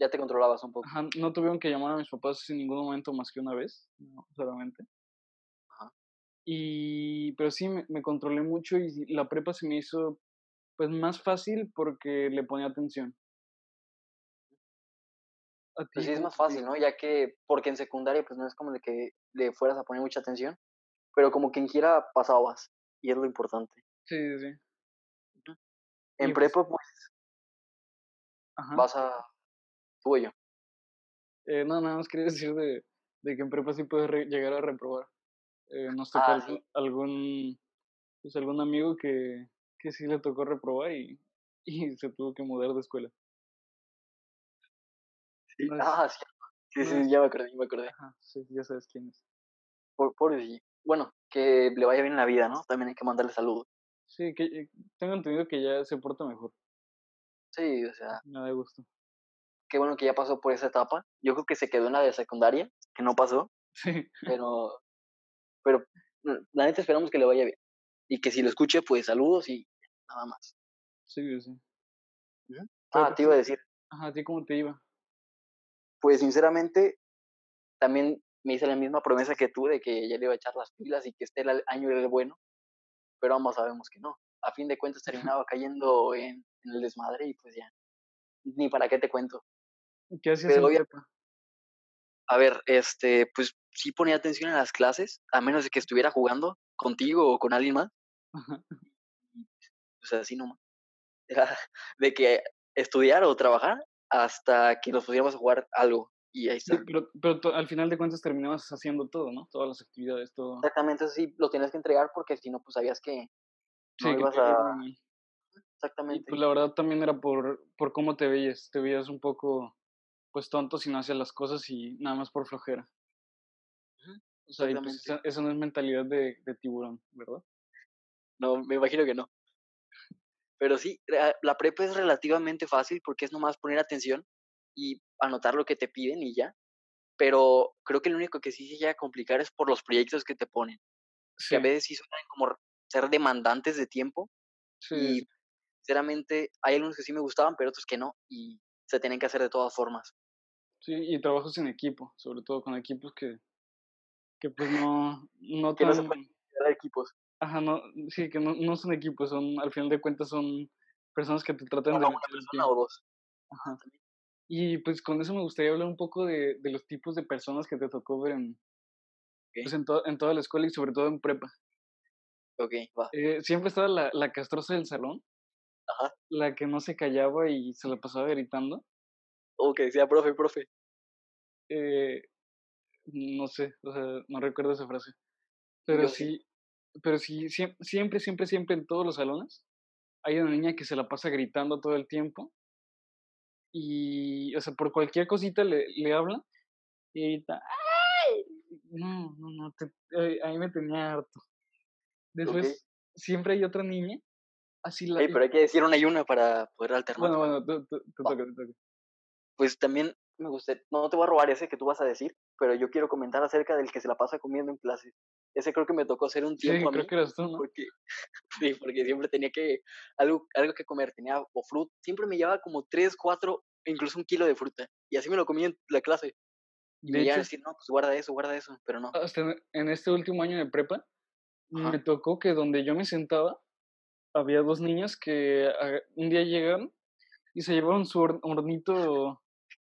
Speaker 2: Ya te controlabas un poco.
Speaker 1: Ajá, no tuvieron que llamar a mis papás en ningún momento más que una vez, no, solamente. Ajá. Y, pero sí, me, me controlé mucho y la prepa se me hizo pues más fácil porque le ponía atención.
Speaker 2: Pues sí es más fácil, ¿no? Ya que, porque en secundaria pues no es como de que le fueras a poner mucha atención, pero como quien quiera pasabas, y es lo importante.
Speaker 1: Sí, sí, sí.
Speaker 2: En pues prepa pues vas a tú y yo.
Speaker 1: Eh, no, nada más quería decir de, de que en prepa sí puedes llegar a reprobar. Eh, nos tocó ah, algún, pues algún amigo que, que sí le tocó reprobar y, y se tuvo que mudar de escuela.
Speaker 2: Sí, ah, sí, sí, sí, ya me acordé, ya me acordé.
Speaker 1: Ajá, sí, ya sabes quién es.
Speaker 2: Por, por bueno, que le vaya bien en la vida, ¿no? También hay que mandarle saludos.
Speaker 1: Sí, que eh, tengo entendido que ya se porta mejor.
Speaker 2: Sí, o sea.
Speaker 1: Me da gusto.
Speaker 2: Qué bueno que ya pasó por esa etapa. Yo creo que se quedó en la de secundaria, que no pasó.
Speaker 1: Sí.
Speaker 2: Pero, pero la neta esperamos que le vaya bien y que si lo escuche, pues saludos y nada más.
Speaker 1: Sí, sí.
Speaker 2: Ah, te iba a decir.
Speaker 1: Ajá, ¿a ti cómo te iba?
Speaker 2: Pues sinceramente, también me hice la misma promesa que tú de que ya le iba a echar las pilas y que este el año del bueno, pero ambos sabemos que no. A fin de cuentas terminaba cayendo en, el desmadre y pues ya, ni para qué te cuento.
Speaker 1: ¿Qué hacías en
Speaker 2: A ver, este, pues sí ponía atención en las clases, a menos de que estuviera jugando contigo o con alguien más. O sea, así nomás. Era de que estudiar o trabajar hasta que nos pusiéramos a jugar algo. Y ahí está.
Speaker 1: pero, pero al final de cuentas terminabas haciendo todo, ¿no? Todas las actividades, todo.
Speaker 2: Exactamente, sí, lo tienes que entregar porque si no, pues sabías que no ibas a... Exactamente.
Speaker 1: pues la verdad también era por, por cómo te veías. Te veías un poco, pues tonto si no hacías las cosas y nada más por flojera. O sea, pues, esa, no es mentalidad de, de tiburón, ¿verdad?
Speaker 2: No, me imagino que no. Pero sí, la prepa es relativamente fácil porque es nomás poner atención y anotar lo que te piden y ya. Pero creo que lo único que sí se llega a complicar es por los proyectos que te ponen. Que a veces sí suelen como ser demandantes de tiempo. Sí. Y sinceramente hay algunos que sí me gustaban, pero otros que no. Y se tienen que hacer de todas formas.
Speaker 1: Sí, y trabajos en equipo, sobre todo con equipos que, que pues no, no
Speaker 2: que no se pueden equipos.
Speaker 1: Ajá, no, sí, que no, no son equipos, son, al final de cuentas son personas que te tratan de...
Speaker 2: Una persona o dos.
Speaker 1: Ajá. Y pues con eso me gustaría hablar un poco de, de los tipos de personas que te tocó ver en, pues en, en toda la escuela y sobre todo en prepa.
Speaker 2: Ok, va.
Speaker 1: Eh, siempre estaba la, la castrosa del salón.
Speaker 2: Ajá.
Speaker 1: La que no se callaba y se la pasaba gritando.
Speaker 2: O que decía, profe, profe.
Speaker 1: Eh, no sé, o sea, no recuerdo esa frase. Pero sí, pero sí, siempre, siempre, siempre en todos los salones hay una niña que se la pasa gritando todo el tiempo. Y, o sea, por cualquier cosita le, le habla y grita, ¡ay! No, no, no, ahí me tenía harto. Después, siempre hay otra niña, así la...
Speaker 2: pero hay que decir una y una para poder alternar.
Speaker 1: Bueno, bueno, tú, tú, tú toca, toca.
Speaker 2: Pues también me gusta, no te voy a robar ese que tú vas a decir, pero yo quiero comentar acerca del que se la pasa comiendo en clase. Ese creo que me tocó hacer un tiempo
Speaker 1: sí, creo que eras tú, ¿no?
Speaker 2: Porque, sí, porque siempre tenía que, algo, algo que comer, tenía o fruta, siempre me llevaba como 3, 4, incluso un kilo de fruta, y así me lo comía en la clase. Y de me iban a decir, no, pues guarda eso, guarda eso, pero no.
Speaker 1: Hasta en este último año de prepa, me tocó que donde yo me sentaba, había dos niñas que ah, un día llegaron y se llevaron su hornito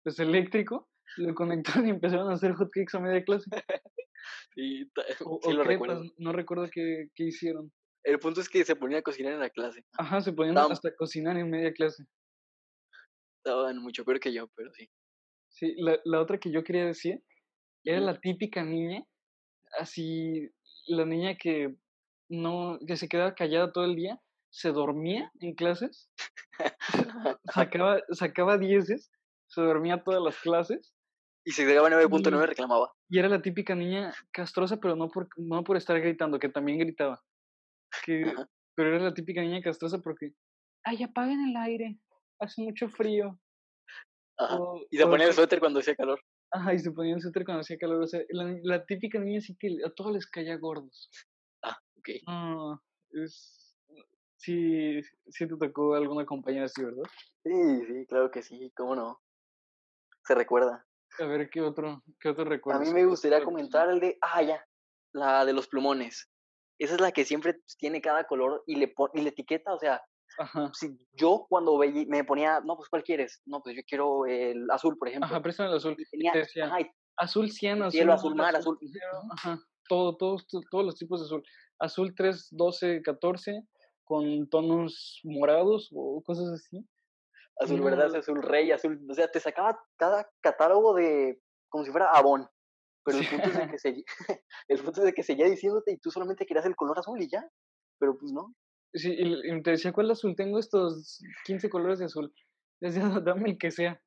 Speaker 1: pues, eléctrico, lo conectaron y empezaron a hacer hotcakes a media clase. y o, lo recuerdo. no recuerdo qué, qué, hicieron.
Speaker 2: El punto es que se ponían a cocinar en la clase.
Speaker 1: Ajá, se ponían hasta a cocinar en media clase.
Speaker 2: Estaban mucho peor que yo, pero sí.
Speaker 1: Sí, la, la otra que yo quería decir era la típica niña, así, la niña que no, que se quedaba callada todo el día, se dormía en clases, sacaba, sacaba dieces, se dormía todas las clases.
Speaker 2: Y si llegaba 9.9 reclamaba.
Speaker 1: Y era la típica niña castrosa, pero no por, no por estar gritando, que también gritaba. Que, pero era la típica niña castrosa porque, ay, apaguen el aire, hace mucho frío.
Speaker 2: y se ponía el suéter cuando hacía calor.
Speaker 1: Ajá, y se ponía el suéter cuando hacía calor. O sea, la, la típica niña sí que a todos les caía gordos.
Speaker 2: Ah, ok.
Speaker 1: No, es, sí, sí te tocó alguna compañera así, ¿verdad?
Speaker 2: Sí, sí, claro que sí, cómo no. Se recuerda.
Speaker 1: A ver, ¿qué otro, qué otro recuerdo?
Speaker 2: A mí me gustaría comentar el de, ah, ya, la de los plumones. Esa es la que siempre pues, tiene cada color y le, y le etiqueta, o sea, Si yo cuando veía, me ponía, no, pues ¿cuál quieres? No, pues yo quiero el azul, por ejemplo.
Speaker 1: Ajá, préstame el azul. Tenía, azul 100, azul.
Speaker 2: Cielo, azul mar, azul.
Speaker 1: Ajá, todo, todos, todos los tipos de azul. Azul 3, 12, 14, con tonos morados o cosas así.
Speaker 2: Azul verdad, azul rey, azul, o sea, te sacaba cada catálogo de como si fuera Avon. Pero el punto, es de que se, el punto es de que seguía diciéndote y tú solamente querías el color azul y ya. Pero pues no.
Speaker 1: Sí, y te decía, ¿cuál azul? Tengo estos 15 colores de azul. Decía, dame el que sea.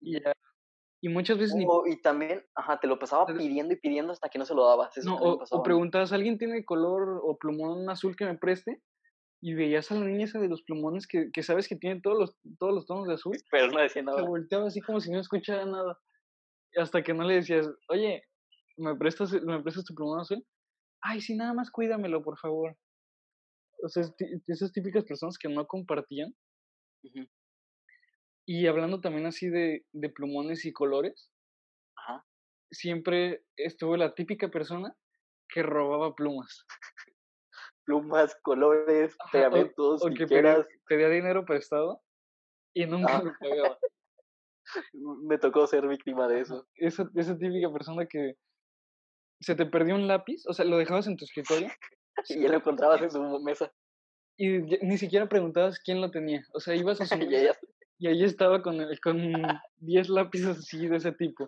Speaker 1: Y ya. Y muchas veces
Speaker 2: ni... Y también, ajá, te lo pasaba pidiendo y pidiendo hasta que no se lo dabas.
Speaker 1: no, o, o, preguntabas, ¿alguien tiene color o plumón azul que me preste? Y veías a la niña esa de los plumones que, que sabes que tiene todos los, todos los tonos de azul.
Speaker 2: Pero no decía nada.
Speaker 1: Se volteaba así como si no escuchara nada. Hasta que no le decías, oye, ¿me prestas, ¿me prestas tu plumón azul? Ay, sí, nada más cuídamelo, por favor. O sea, esas típicas personas que no compartían. Y hablando también así de, de plumones y colores, Ajá. siempre estuvo la típica persona que robaba plumas
Speaker 2: plumas, colores, pegamentos, o, que
Speaker 1: pedía, dinero prestado y nunca me pagaba.
Speaker 2: me tocó ser víctima de eso.
Speaker 1: Esa, esa típica persona que se te perdió un lápiz, o sea, lo dejabas en tu escritorio.
Speaker 2: y ya lo encontrabas en su mesa.
Speaker 1: Y ni siquiera preguntabas quién lo tenía. O sea, ibas a su mesa y ahí estaba con, con 10 lápices así de ese tipo.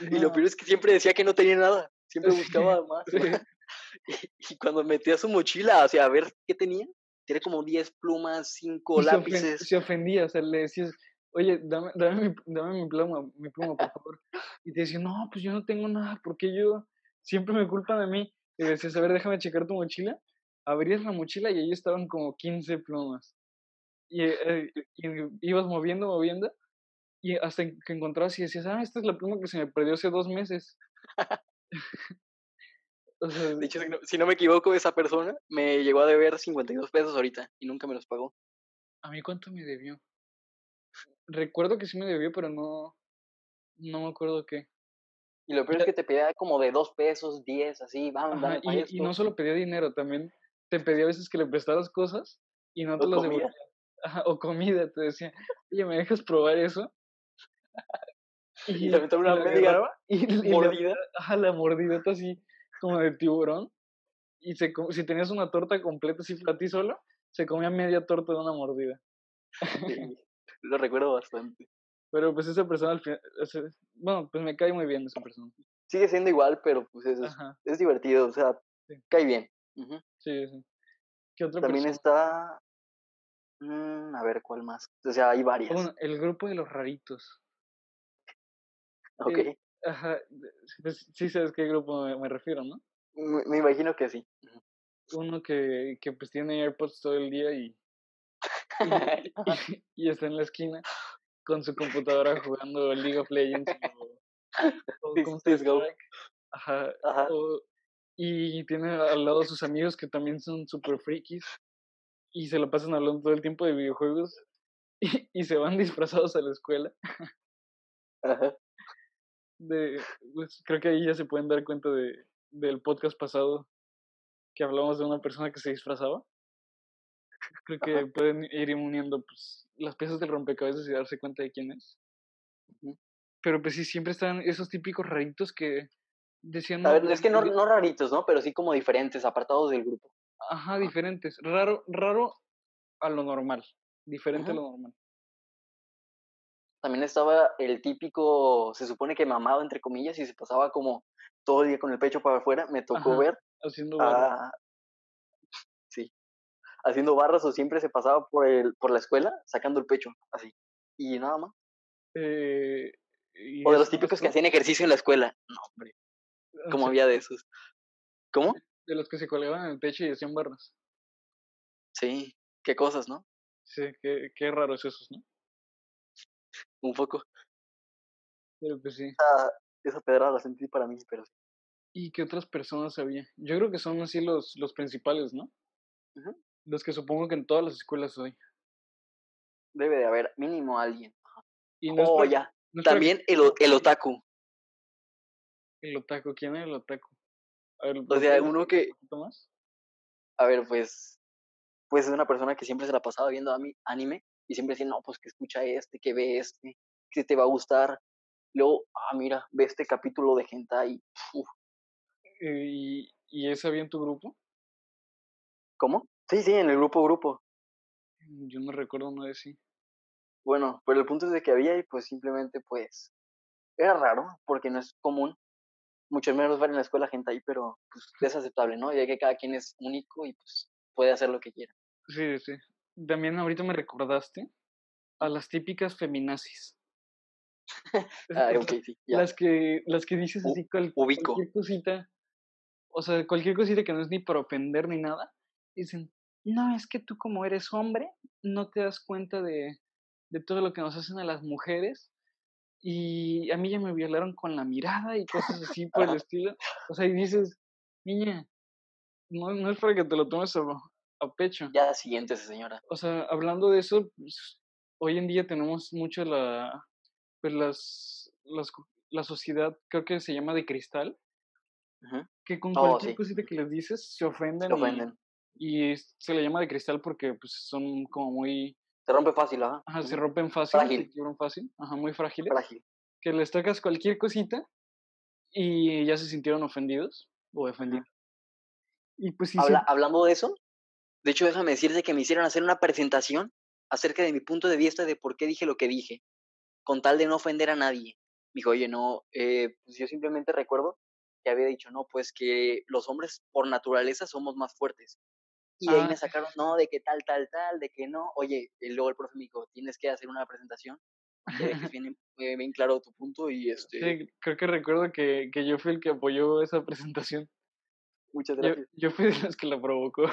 Speaker 2: Y lo peor es que siempre decía que no tenía nada. Siempre buscaba más. Y, cuando metía su mochila, o sea, a ver qué tenía, tiene como 10 plumas, 5 lápices.
Speaker 1: Se, ofendía, o sea, le decías, oye, dame, dame, mi, dame mi pluma, mi pluma, por favor. Y te decía, no, pues yo no tengo nada, porque yo siempre me culpan a mí. Y decías, a ver, déjame checar tu mochila. Abrías la mochila y ahí estaban como 15 plumas. Y, eh, y, ibas moviendo, moviendo, y hasta que encontrabas y decías, ah, esta es la pluma que se me perdió hace dos meses.
Speaker 2: de hecho, si no, me equivoco, esa persona me llegó a deber 52 pesos ahorita y nunca me los pagó.
Speaker 1: ¿A mí cuánto me debió? Recuerdo que sí me debió, pero no, no me acuerdo qué.
Speaker 2: Y lo peor es que te pedía como de 2 pesos, 10, así, vamos,
Speaker 1: y, y, no solo pedía dinero, también te pedía a veces que le prestaras cosas y no te los devolvía. o comida, te decía, oye, ¿me dejas probar eso?
Speaker 2: y, y también una media
Speaker 1: y, mordida. ajá, la mordida así como de tiburón. Y se, si tenías una torta completa así para ti solo, se comía media torta de una mordida.
Speaker 2: lo recuerdo bastante.
Speaker 1: Pero pues esa persona al final, bueno, pues me cae muy bien esa persona.
Speaker 2: Sigue siendo igual, pero pues es, es divertido, o sea, cae bien.
Speaker 1: Sí, sí. ¿Qué otra
Speaker 2: También está, mm, a ver, ¿cuál más? O sea, hay varias. Bueno,
Speaker 1: el grupo de los raritos.
Speaker 2: Ok.
Speaker 1: Eh, Ajá, pues sí sabes qué grupo me, refiero, ¿no?
Speaker 2: Me, imagino que sí.
Speaker 1: Uno que, que pues tiene AirPods todo el día y, y, está en la esquina con su computadora jugando League of Legends o, o Ajá. Ajá. y tiene al lado sus amigos que también son super frikis y se lo pasan hablando todo el tiempo de videojuegos y, y se van disfrazados a la escuela.
Speaker 2: Ajá.
Speaker 1: De, pues, creo que ahí ya se pueden dar cuenta de, del podcast pasado que hablamos de una persona que se disfrazaba. Creo que pueden ir uniendo pues, las piezas del rompecabezas y darse cuenta de quién es. Pero pues sí, siempre están esos típicos raritos que decían...
Speaker 2: A ver, es que no, no raritos, ¿no? Pero sí como diferentes, apartados del grupo.
Speaker 1: Ajá, diferentes. Raro, raro a lo normal. Diferente a lo normal.
Speaker 2: También estaba el típico, se supone que mamado, entre comillas, y se pasaba como todo el día con el pecho para afuera. Me tocó ver.
Speaker 1: Haciendo barras.
Speaker 2: sí. Haciendo barras o siempre se pasaba por, el, por la escuela sacando el pecho, así. Y nada más.
Speaker 1: Eh,
Speaker 2: o de los típicos que hacían ejercicio en la escuela. No, hombre. ¿Cómo había de esos? ¿Cómo?
Speaker 1: De los que se colgaban en el techo y hacían barras.
Speaker 2: Sí, qué cosas, ¿no?
Speaker 1: Sí, qué, qué raros esos, ¿no?
Speaker 2: Un poco.
Speaker 1: Pero pues sí.
Speaker 2: Ah, esa pedrada la sentí para mí, pero sí.
Speaker 1: ¿Y qué otras personas había? Yo creo que son así los, los principales, ¿no? Los que supongo que en todas las escuelas hoy.
Speaker 2: Debe de haber mínimo alguien. Y oh, ya. También el, el otaku.
Speaker 1: El otaku, ¿quién es el otaku?
Speaker 2: A ver, o sea, uno que... Más? A ver, pues... Pues es una persona que siempre se la pasaba viendo a mí anime y siempre decía, no, pues que escucha este, que ve este, que te va a gustar. Luego, ah, mira, ve este capítulo de hentai.
Speaker 1: Eh, ¿Y, ¿Y ese había en tu grupo?
Speaker 2: ¿Cómo? Sí, sí, en el grupo grupo.
Speaker 1: Mm, yo no recuerdo no de sí.
Speaker 2: Bueno, pero el punto es de que había y pues simplemente pues era raro porque no es común. Mucho menos ver en la escuela gente ahí, pero pues es aceptable, ¿no? Ya que cada quien es único y pues puede hacer lo que quiera.
Speaker 1: Sí, sí. También ahorita me recordaste a las típicas feminazis.
Speaker 2: ah, okay, sí,
Speaker 1: Las que, las que dices así cualquier cosita, o sea, cualquier cosita que no es ni para ofender ni nada, dicen, no, es que tú como eres hombre, no te das cuenta de, de todo lo que nos hacen a las mujeres. Y a mí ya me violaron con la mirada y cosas así por el estilo. O sea, y dices, niña, no, no es para que te lo tomes a, a pecho.
Speaker 2: Ya siguiente, señora.
Speaker 1: O sea, hablando de eso, pues, hoy en día tenemos mucho la, pues las, las, la sociedad, creo que se llama de cristal, que con oh, cualquier cosita que les dices se ofenden.
Speaker 2: Se ofenden.
Speaker 1: Y, y, se le llama de cristal porque pues son como muy
Speaker 2: se rompe fácil, ajá.
Speaker 1: Ajá, se rompen fácil. Frágil. Se fácil. Ajá, muy frágiles.
Speaker 2: Frágil.
Speaker 1: Que les tocas cualquier cosita y ya se sintieron ofendidos o defendidos.
Speaker 2: Y pues sí, Hablando de eso, de hecho, déjame decirte que me hicieron hacer una presentación acerca de mi punto de vista de por qué dije lo que dije, con tal de no ofender a nadie. Me dijo, oye, no, eh, pues yo simplemente recuerdo que había dicho, no, pues que los hombres por naturaleza somos más fuertes. Y ahí me ah. sacaron, no, de que tal, tal, tal, de que no. Oye, y luego el profe me dijo, tienes que hacer una presentación. Que bien, eh, bien, claro tu punto y este...
Speaker 1: Sí, creo que recuerdo que, que yo fui el que apoyó esa presentación.
Speaker 2: Muchas gracias.
Speaker 1: Yo, fui de los que la provocó.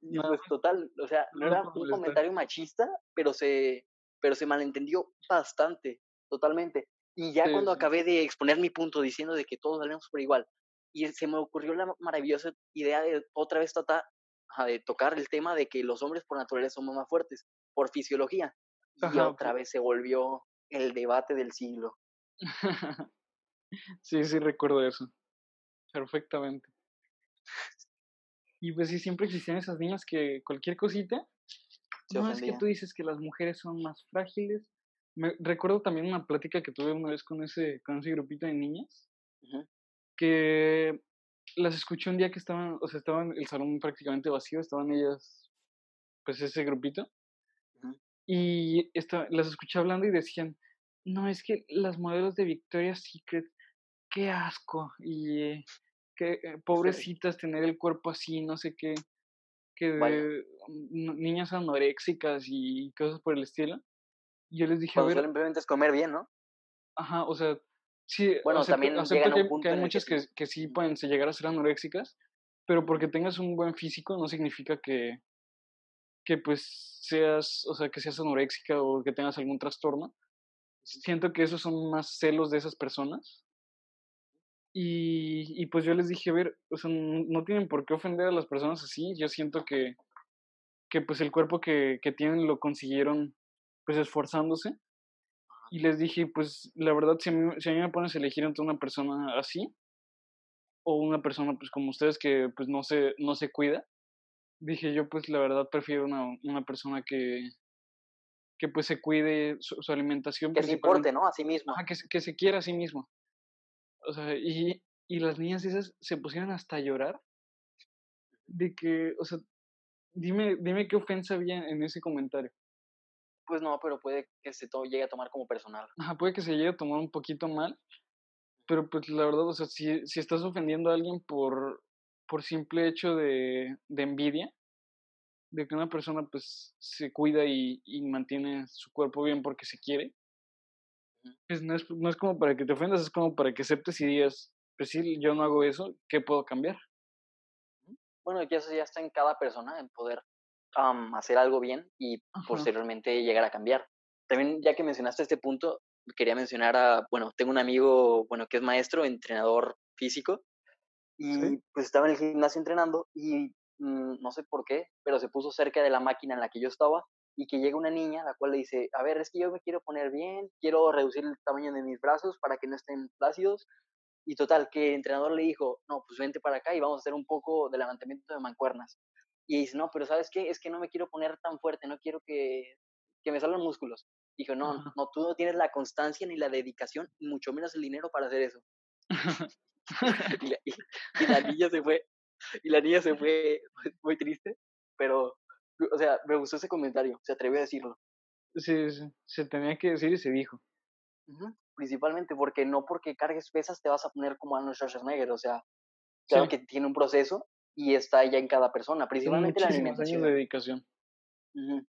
Speaker 2: No, pues total, o sea, no, era un comentario machista, pero se, pero se malentendió bastante, totalmente. Y ya cuando acabé de exponer mi punto diciendo de que todos salimos por igual, y se me ocurrió la maravillosa idea de otra vez tratar, de tocar el tema de que los hombres por naturaleza somos más fuertes, por fisiología. Y otra vez se volvió el debate del siglo.
Speaker 1: sí, sí, recuerdo eso. Perfectamente. Y pues sí, siempre existían esas niñas que cualquier cosita. no es que tú dices que las mujeres son más frágiles. Me, recuerdo también una plática que tuve una vez con ese, con ese grupito de niñas. Que las escuché un día que estaban, o sea, estaban el salón prácticamente vacío, estaban ellas, pues ese grupito. Y esta, las escuché hablando y decían, no, es que las modelos de Victoria's Secret, qué asco, y eh, qué eh, pobrecitas tener el cuerpo así, no sé qué, que niñas anoréxicas y cosas por el estilo. Y yo les dije,
Speaker 2: a ver... Simplemente es comer bien, ¿no?
Speaker 1: Ajá, o sea, Sí,
Speaker 2: bueno, también
Speaker 1: acepto que, hay muchas que, que, sí pueden llegar a ser anoréxicas, pero porque tengas un buen físico no significa que, que pues seas, o sea, que seas anoréxica o que tengas algún trastorno. Siento que esos son más celos de esas personas. Y, y pues yo les dije, a ver, o sea, no, tienen por qué ofender a las personas así. Yo siento que, que pues el cuerpo que, que tienen lo consiguieron pues esforzándose Y les dije, pues la verdad, si a, mí, si a mí me pones a elegir entre una persona así o una persona pues como ustedes que pues no se, no se cuida, dije yo pues la verdad prefiero una, una persona que, que pues se cuide su, alimentación.
Speaker 2: Que se importe, ¿no? A sí mismo.
Speaker 1: que, que se quiera a sí mismo. O sea, y, y las niñas esas se pusieron hasta a llorar de que, o sea, dime, dime qué ofensa había en ese comentario.
Speaker 2: Pues no, pero puede que se llegue a tomar como personal.
Speaker 1: Ajá, puede que se llegue a tomar un poquito mal, pero pues la verdad, o sea, si, si estás ofendiendo a alguien por, por simple hecho de, de envidia, de que una persona pues se cuida y, y, mantiene su cuerpo bien porque se quiere, pues no es, no es como para que te ofendas, es como para que aceptes y digas, pues sí, yo no hago eso, ¿qué puedo cambiar?
Speaker 2: Bueno, que eso ya está en cada persona, en poder hacer algo bien y posteriormente llegar a cambiar. También, ya que mencionaste este punto, quería mencionar a, bueno, tengo un amigo, bueno, que es maestro, entrenador físico, y pues estaba en el gimnasio entrenando y mm, no sé por qué, pero se puso cerca de la máquina en la que yo estaba y que llega una niña, la cual le dice, a ver, es que yo me quiero poner bien, quiero reducir el tamaño de mis brazos para que no estén flácidos. Y total, que el entrenador le dijo, no, pues vente para acá y vamos a hacer un poco de levantamiento de mancuernas. Y dice, no, pero ¿sabes qué? Es que no me quiero poner tan fuerte, no quiero que, que me salgan músculos. Dijo, no, no, tú no tienes la constancia ni la dedicación, mucho menos el dinero para hacer eso. y, la, y, la, niña se fue, y la niña se fue muy triste, pero, o sea, me gustó ese comentario, se atrevió a decirlo.
Speaker 1: Sí, sí, se tenía que decir y se dijo.
Speaker 2: Principalmente porque no porque cargues pesas te vas a poner como Arnold Schwarzenegger, o sea, claro que tiene un proceso y está ya en cada persona, principalmente la alimentación.
Speaker 1: años de dedicación.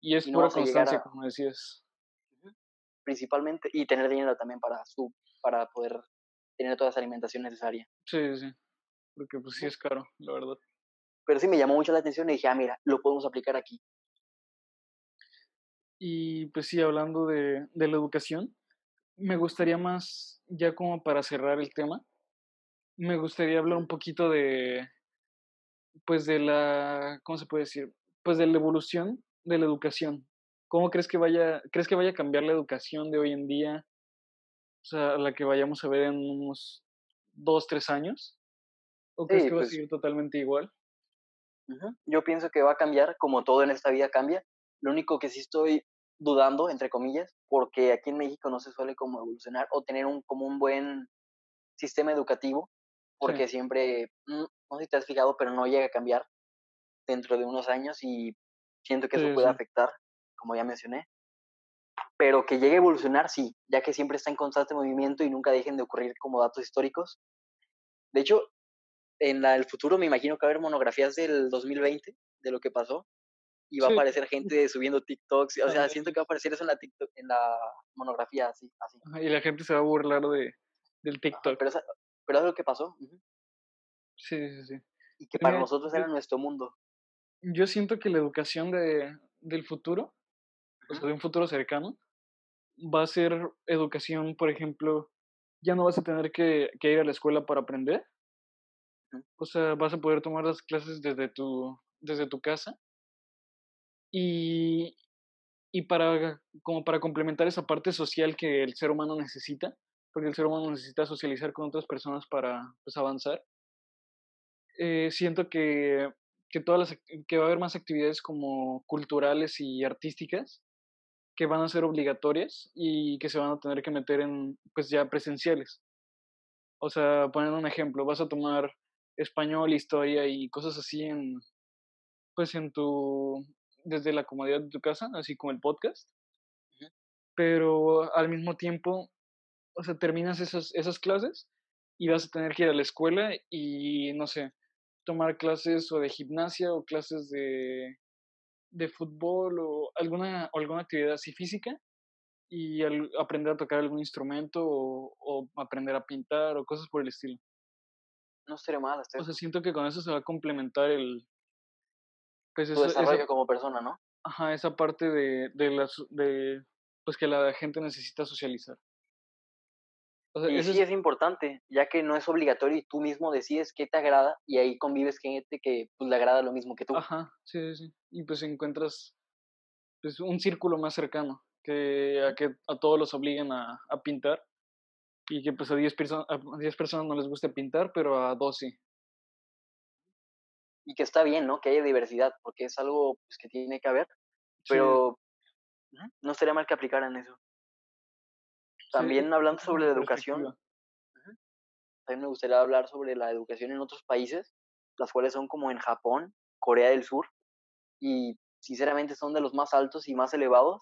Speaker 1: Y es pura constancia, como decías.
Speaker 2: Principalmente, y tener dinero también para, su, para poder tener toda esa alimentación necesaria.
Speaker 1: Sí, sí, porque pues sí es caro, la verdad.
Speaker 2: Pero sí me llamó mucho la atención y dije, ah, mira, lo podemos aplicar aquí.
Speaker 1: Y pues sí, hablando de, de la educación, me gustaría más, ya como para cerrar el tema, me gustaría hablar un poquito de, pues de la, ¿cómo se puede decir? Pues de la evolución de la educación. ¿Cómo crees que vaya, crees que vaya a cambiar la educación de hoy en día? O sea, la que vayamos a ver en unos dos, tres años. ¿O crees que va a pues seguir totalmente igual?
Speaker 2: Yo pienso que va a cambiar, como todo en esta vida cambia. Lo único que sí estoy dudando, entre comillas, porque aquí en México no se suele como evolucionar o tener un, como un buen sistema educativo, porque siempre, mm, no sé si te has fijado, pero no llega a cambiar dentro de unos años y siento que eso puede afectar, como ya mencioné. Pero que llegue a evolucionar, sí, ya que siempre está en constante movimiento y nunca dejen de ocurrir como datos históricos. De hecho, en la, el futuro me imagino que va a haber monografías del 2020, de lo que pasó, y va a aparecer gente subiendo TikToks, o sea, siento que va a aparecer eso en la, TikTok, en la monografía, así. así.
Speaker 1: y la gente se va a burlar de, del TikTok.
Speaker 2: pero, pero es lo que pasó.
Speaker 1: Sí, sí, sí.
Speaker 2: Y que para nosotros era nuestro mundo.
Speaker 1: Yo siento que la educación de, del futuro, o sea, de un futuro cercano, va a ser educación, por ejemplo, ya no vas a tener que, que ir a la escuela para aprender. O sea, vas a poder tomar las clases desde tu, desde tu casa y, y para, como para complementar esa parte social que el ser humano necesita, porque el ser humano necesita socializar con otras personas para pues, avanzar, eh, siento que, que, todas las, que va a haber más actividades como culturales y artísticas que van a ser obligatorias y que se van a tener que meter en, pues ya presenciales. O sea, poniendo un ejemplo, vas a tomar español, historia y cosas así en, pues en tu, desde la comodidad de tu casa, así como el podcast. Pero al mismo tiempo, o sea, terminas esas, esas clases y vas a tener que ir a la escuela y, no sé, tomar clases o de gimnasia o clases de, de fútbol o alguna, o alguna actividad así física y aprender a tocar algún instrumento o, o, aprender a pintar o cosas por el estilo.
Speaker 2: No sería mal.
Speaker 1: O sea, siento que con eso se va a complementar el,
Speaker 2: pues tu desarrollo como persona, ¿no?
Speaker 1: Ajá, esa parte de, de, las, de pues que la gente necesita socializar.
Speaker 2: y sí es... importante, ya que no es obligatorio y tú mismo decides qué te agrada y ahí convives con gente que pues, le agrada lo mismo que tú.
Speaker 1: Ajá, sí, sí, Y pues encuentras pues, un círculo más cercano que a que a todos los obliguen a, a pintar y que pues a 10, a 10 personas no les guste pintar, pero a 2 sí.
Speaker 2: Y que está bien, ¿no? Que haya diversidad, porque es algo pues, que tiene que haber, pero no estaría mal que aplicaran eso. También hablando sobre la educación, también me gustaría hablar sobre la educación en otros países, las cuales son como en Japón, Corea del Sur, y sinceramente son de los más altos y más elevados,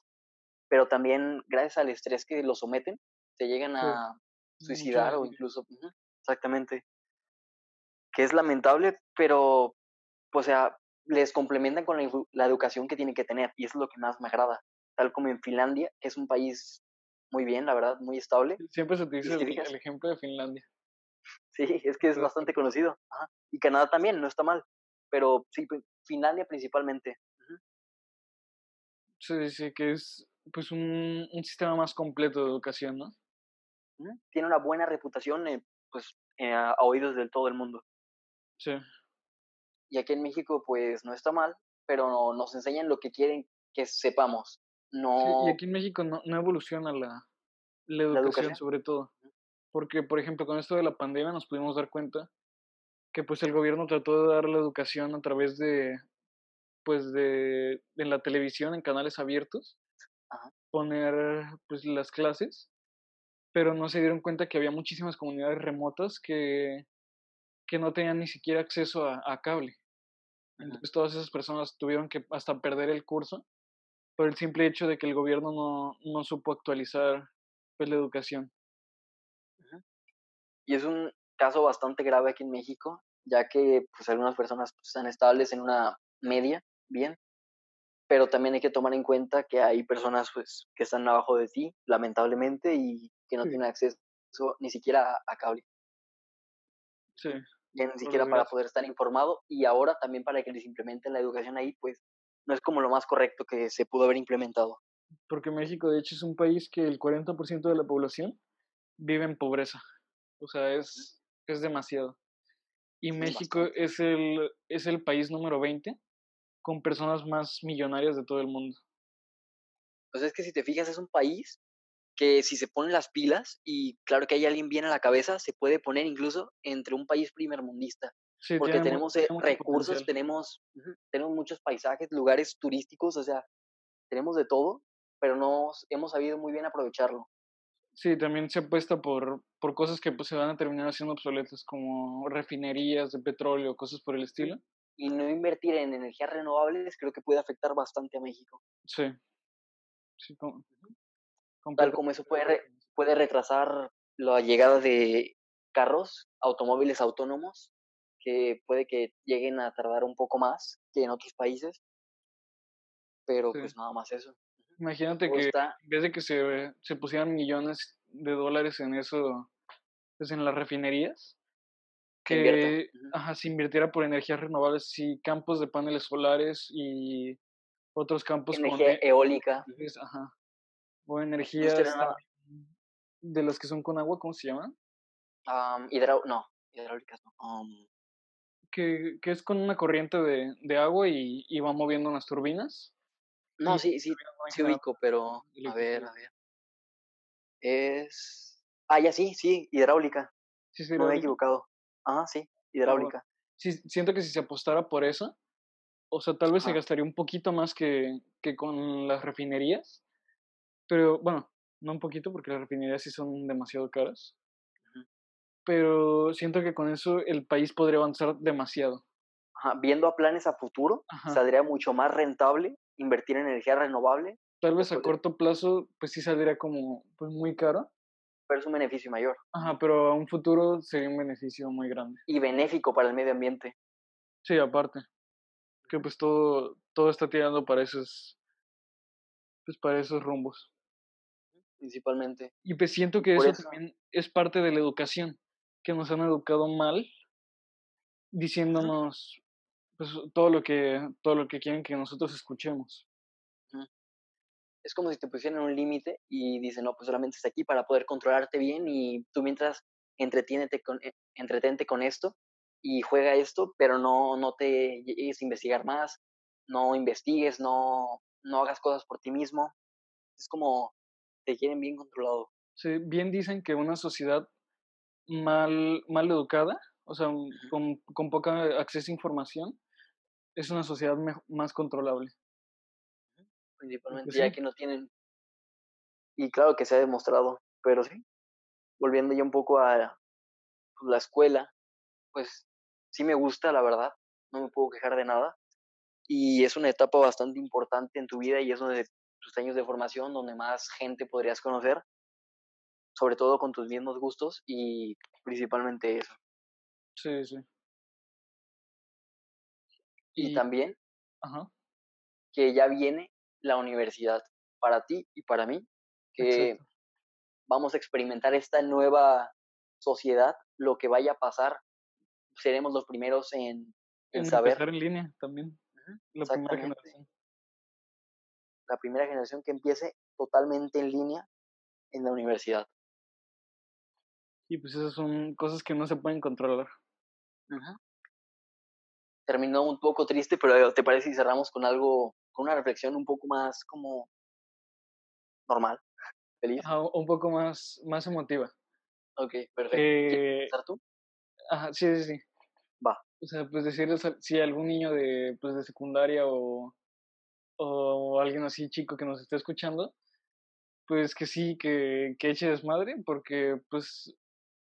Speaker 2: pero también gracias al estrés que los someten, se llegan a suicidar o incluso, exactamente, que es lamentable, pero, o sea, les complementan con la, la, educación que tienen que tener, y eso es lo que más me agrada, tal como en Finlandia, que es un país muy bien, la verdad, muy estable.
Speaker 1: Siempre se utiliza el, ejemplo de Finlandia.
Speaker 2: Sí, es que es bastante conocido. Y Canadá también, no está mal. Pero sí, Finlandia principalmente.
Speaker 1: Sí, sí, que es pues un, un, sistema más completo de educación, ¿no?
Speaker 2: Tiene una buena reputación, eh, pues, eh, a oídos de todo el mundo.
Speaker 1: Sí.
Speaker 2: Y aquí en México, pues, no está mal, pero nos enseñan lo que quieren que sepamos. No...
Speaker 1: y aquí en México no, no evoluciona la, la, educación, sobre todo. Porque, por ejemplo, con esto de la pandemia nos pudimos dar cuenta que pues el gobierno trató de dar la educación a través de, pues de, en la televisión, en canales abiertos, poner pues las clases, pero no se dieron cuenta que había muchísimas comunidades remotas que, que no tenían ni siquiera acceso a, cable. Entonces todas esas personas tuvieron que hasta perder el curso por el simple hecho de que el gobierno no, no supo actualizar pues, la educación.
Speaker 2: Y es un caso bastante grave aquí en México, ya que pues algunas personas pues, están estables en una media, bien, pero también hay que tomar en cuenta que hay personas pues que están abajo de ti, lamentablemente, y que no tienen acceso ni siquiera a, cable.
Speaker 1: Sí.
Speaker 2: ni siquiera para poder estar informado y ahora también para que les implementen la educación ahí, pues no es como lo más correcto que se pudo haber implementado.
Speaker 1: Porque México, de hecho, es un país que el 40% de la población vive en pobreza. O sea, es, es demasiado. Y México es el, es el país número 20 con personas más millonarias de todo el mundo.
Speaker 2: Pues es que si te fijas, es un país que si se ponen las pilas y claro que hay alguien bien a la cabeza, se puede poner incluso entre un país primermundista. Sí, porque tenemos eh, recursos, tenemos, tenemos muchos paisajes, lugares turísticos, o sea, tenemos de todo, pero no hemos sabido muy bien aprovecharlo.
Speaker 1: Sí, también se apuesta por, por cosas que pues, se van a terminar haciendo obsoletas, como refinerías de petróleo, cosas por el estilo.
Speaker 2: Y no invertir en energías renovables creo que puede afectar bastante a México.
Speaker 1: Sí.
Speaker 2: sí Tal como eso puede, puede retrasar la llegada de carros, automóviles autónomos, que puede que lleguen a tardar un poco más que en otros países. Pero pues nada más eso.
Speaker 1: Imagínate que en vez de que se, se pusieran millones de dólares en eso, pues en las refinerías, que se invirtiera por energías renovables y campos de paneles solares y otros campos
Speaker 2: energía e eólica.
Speaker 1: Ajá. O energías de las que son con agua, ¿cómo se llaman?
Speaker 2: Um, no, hidráulicas no.
Speaker 1: que, que, es con una corriente de, de agua y, y va moviendo unas turbinas.
Speaker 2: No, sí, sí, sí ubico, pero a ver, a ver. Es... Ah, ya sí, sí, hidráulica. Sí, sí, no me he equivocado. Ah, sí, hidráulica.
Speaker 1: Sí, siento que si se apostara por eso, o sea, tal vez se gastaría un poquito más que, que con las refinerías, pero bueno, no un poquito porque las refinerías sí son demasiado caras, pero siento que con eso el país podría avanzar demasiado.
Speaker 2: Ajá, viendo a planes a futuro, saldría mucho más rentable invertir en energía renovable.
Speaker 1: Tal vez a corto plazo, pues sí saldría como pues muy caro.
Speaker 2: Pero es un beneficio mayor.
Speaker 1: Ajá, pero a un futuro sería un beneficio muy grande.
Speaker 2: Y benéfico para el medio ambiente.
Speaker 1: Sí, aparte. Que pues todo, todo está tirando para esos, pues para esos rumbos.
Speaker 2: Principalmente.
Speaker 1: Y pues siento que eso, también es parte de la educación, que nos han educado mal, diciéndonos, pues, todo lo que todo lo que quieren que nosotros escuchemos.
Speaker 2: Es como si te pusieran un límite y dicen, no, pues solamente está aquí para poder controlarte bien y tú mientras entretiénete con, eh, entretente con esto y juega esto, pero no, no te llegues a investigar más, no investigues, no, no hagas cosas por ti mismo. Es como te quieren bien controlado.
Speaker 1: Sí, bien dicen que una sociedad mal, mal educada, o sea, con, con poca acceso a información, es una sociedad más controlable.
Speaker 2: Principalmente ya que no tienen... Y claro que se ha demostrado, pero sí, volviendo ya un poco a pues, la escuela, pues sí me gusta, la verdad, no me puedo quejar de nada. Y es una etapa bastante importante en tu vida y es uno de tus años de formación donde más gente podrías conocer, sobre todo con tus mismos gustos y principalmente eso.
Speaker 1: Sí, sí.
Speaker 2: Y, también que ya viene la universidad para ti y para mí, que vamos a experimentar esta nueva sociedad, lo que vaya a pasar, seremos los primeros en,
Speaker 1: en, saber. en línea también. La primera generación.
Speaker 2: La primera generación que empiece totalmente en línea en la universidad.
Speaker 1: Y pues esas son cosas que no se pueden controlar.
Speaker 2: Terminó un poco triste, pero ¿te parece si cerramos con algo, con una reflexión un poco más como normal? ¿Feliz?
Speaker 1: un poco más, más emotiva.
Speaker 2: Ok, perfecto. Eh, tú?
Speaker 1: Ajá, sí, sí, sí.
Speaker 2: Va.
Speaker 1: O sea, pues decirles si algún niño de, pues, de secundaria o, o alguien así chico que nos esté escuchando, pues que sí, que, que eche desmadre, porque pues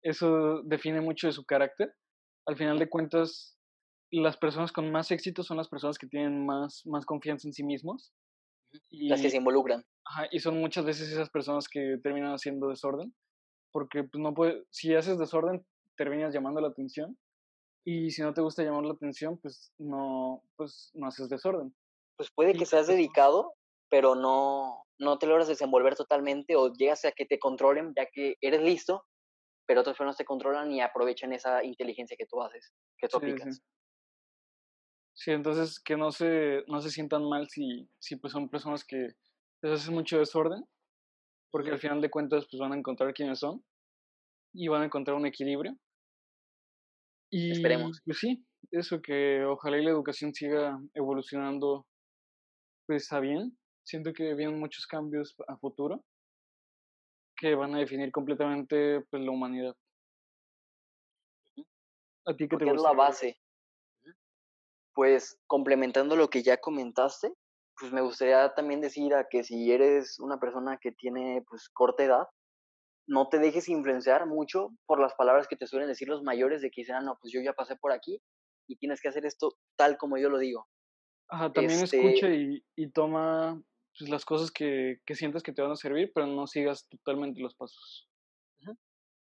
Speaker 1: eso define mucho de su carácter. Al final de cuentas, las personas con más éxito son las personas que tienen más, más confianza en sí mismos.
Speaker 2: Y, las que se involucran.
Speaker 1: Ajá, y son muchas veces esas personas que terminan haciendo desorden, porque pues no puede, si haces desorden, terminas llamando la atención, y si no te gusta llamar la atención, pues no, pues no haces desorden.
Speaker 2: Pues puede que seas dedicado, pero no, no te logras desenvolver totalmente o llegas a que te controlen ya que eres listo, pero otras personas te controlan y aprovechan esa inteligencia que tú haces, que tú aplicas.
Speaker 1: Sí. Entonces que no se, no se sientan mal si, si pues son personas que les haces mucho desorden, porque al final de cuentas pues van a encontrar quiénes son y van a encontrar un equilibrio. Y
Speaker 2: Esperemos.
Speaker 1: pues sí, eso que ojalá y la educación siga evolucionando pues a bien. Siento que vienen muchos cambios a futuro que van a definir completamente pues, la humanidad.
Speaker 2: ¿A ti qué te es la base? Pues complementando lo que ya comentaste, pues me gustaría también decir a que si eres una persona que tiene pues corta edad, no te dejes influenciar mucho por las palabras que te suelen decir los mayores de que dicen, ah, no, pues yo ya pasé por aquí y tienes que hacer esto tal como yo lo digo.
Speaker 1: Ajá, también escucha este y, y, toma pues, las cosas que, que sientes que te van a servir, pero no sigas totalmente los pasos.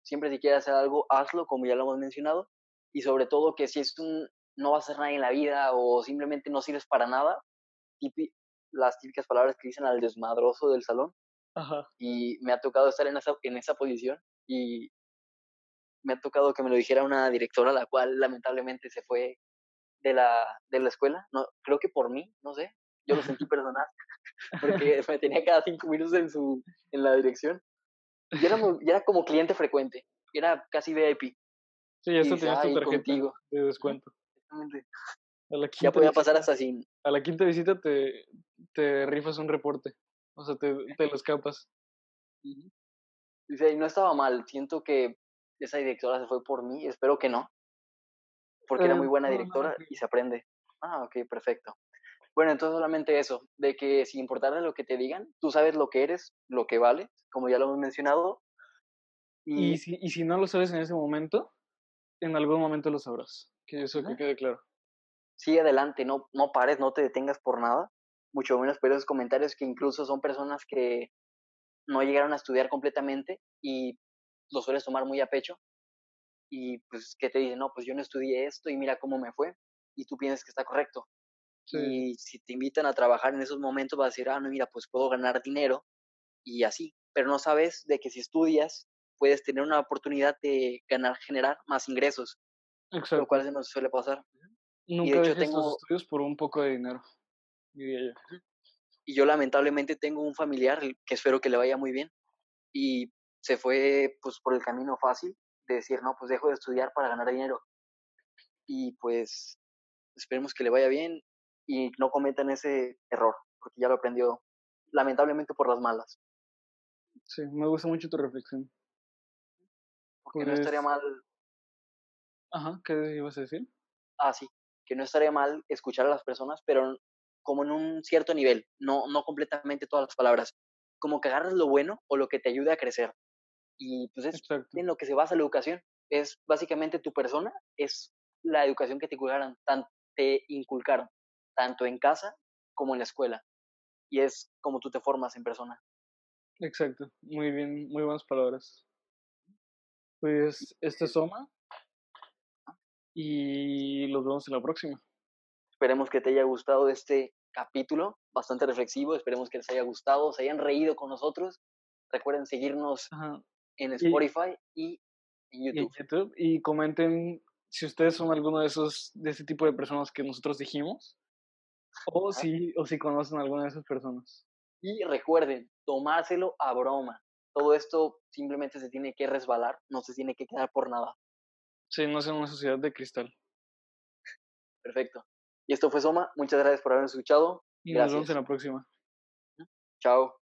Speaker 2: Siempre si quieres hacer algo, hazlo, como ya lo hemos mencionado, y sobre todo que si es un no vas a hacer nada en la vida o simplemente no sirves para nada, las típicas palabras que dicen al desmadroso del salón.
Speaker 1: Ajá.
Speaker 2: Y me ha tocado estar en esa, en esa posición y me ha tocado que me lo dijera una directora, la cual lamentablemente se fue de la, de la escuela. No, creo que por mí, no sé. Yo lo sentí personal porque me tenía cada cinco minutos en, su, en la dirección. Y era, era como cliente frecuente, era casi VIP.
Speaker 1: Sí, eso tenías tu tarjeta de descuento.
Speaker 2: Exactamente. ya podía pasar hasta sin...
Speaker 1: A la quinta visita te, te rifas un reporte, o sea, te, te lo escapas.
Speaker 2: Dice, y no estaba mal, siento que esa directora se fue por mí, espero que no, porque era muy eh, buena directora y se aprende. Ah, ok, perfecto. Bueno, entonces solamente eso, de que sin importar lo que te digan, tú sabes lo que eres, lo que vale, como ya lo hemos mencionado.
Speaker 1: Y, si, y si no lo sabes en ese momento, en algún momento lo sabrás. Que eso que quede claro.
Speaker 2: Sí, adelante, no, no pares, no te detengas por nada. Mucho menos por esos comentarios que incluso son personas que no llegaron a estudiar completamente y lo sueles tomar muy a pecho. Y pues que te dicen, no, pues yo no estudié esto y mira cómo me fue. Y tú piensas que está correcto. Y si te invitan a trabajar en esos momentos, vas a decir, ah, no, mira, pues puedo ganar dinero y así. Pero no sabes de que si estudias, puedes tener una oportunidad de ganar, generar más ingresos. Exacto. Lo cual se nos suele pasar.
Speaker 1: Nunca y de hecho, tengo... estudios por un poco de dinero, diría yo.
Speaker 2: Y yo lamentablemente tengo un familiar que espero que le vaya muy bien y se fue pues por el camino fácil de decir, no, pues dejo de estudiar para ganar dinero. Y pues esperemos que le vaya bien y no cometan ese error, porque ya lo aprendió lamentablemente por las malas.
Speaker 1: Sí, me gusta mucho tu reflexión.
Speaker 2: Porque no estaría pues mal.
Speaker 1: Ajá, ¿qué ibas a decir?
Speaker 2: Ah, sí, que no estaría mal escuchar a las personas, pero como en un cierto nivel, no, no completamente todas las palabras. Como que agarres lo bueno o lo que te ayude a crecer. Y pues es en lo que se basa la educación. Es básicamente tu persona, es la educación que te inculcaron, te inculcaron tanto en casa como en la escuela. Y es como tú te formas en persona.
Speaker 1: Exacto, muy bien, muy buenas palabras. Pues este es Soma y los vemos en la próxima.
Speaker 2: Esperemos que te haya gustado este capítulo, bastante reflexivo, esperemos que les haya gustado, se hayan reído con nosotros. Recuerden seguirnos en Spotify y, en
Speaker 1: YouTube. Y comenten si ustedes son alguno de esos, de ese tipo de personas que nosotros dijimos, o si, o si conocen a alguna de esas personas.
Speaker 2: Y recuerden, tomárselo a broma. Todo esto simplemente se tiene que resbalar, no se tiene que quedar por nada.
Speaker 1: Sí, no es una sociedad de cristal.
Speaker 2: Perfecto. Y esto fue Soma. Muchas gracias por habernos escuchado.
Speaker 1: Y nos vemos en la próxima.
Speaker 2: Chao.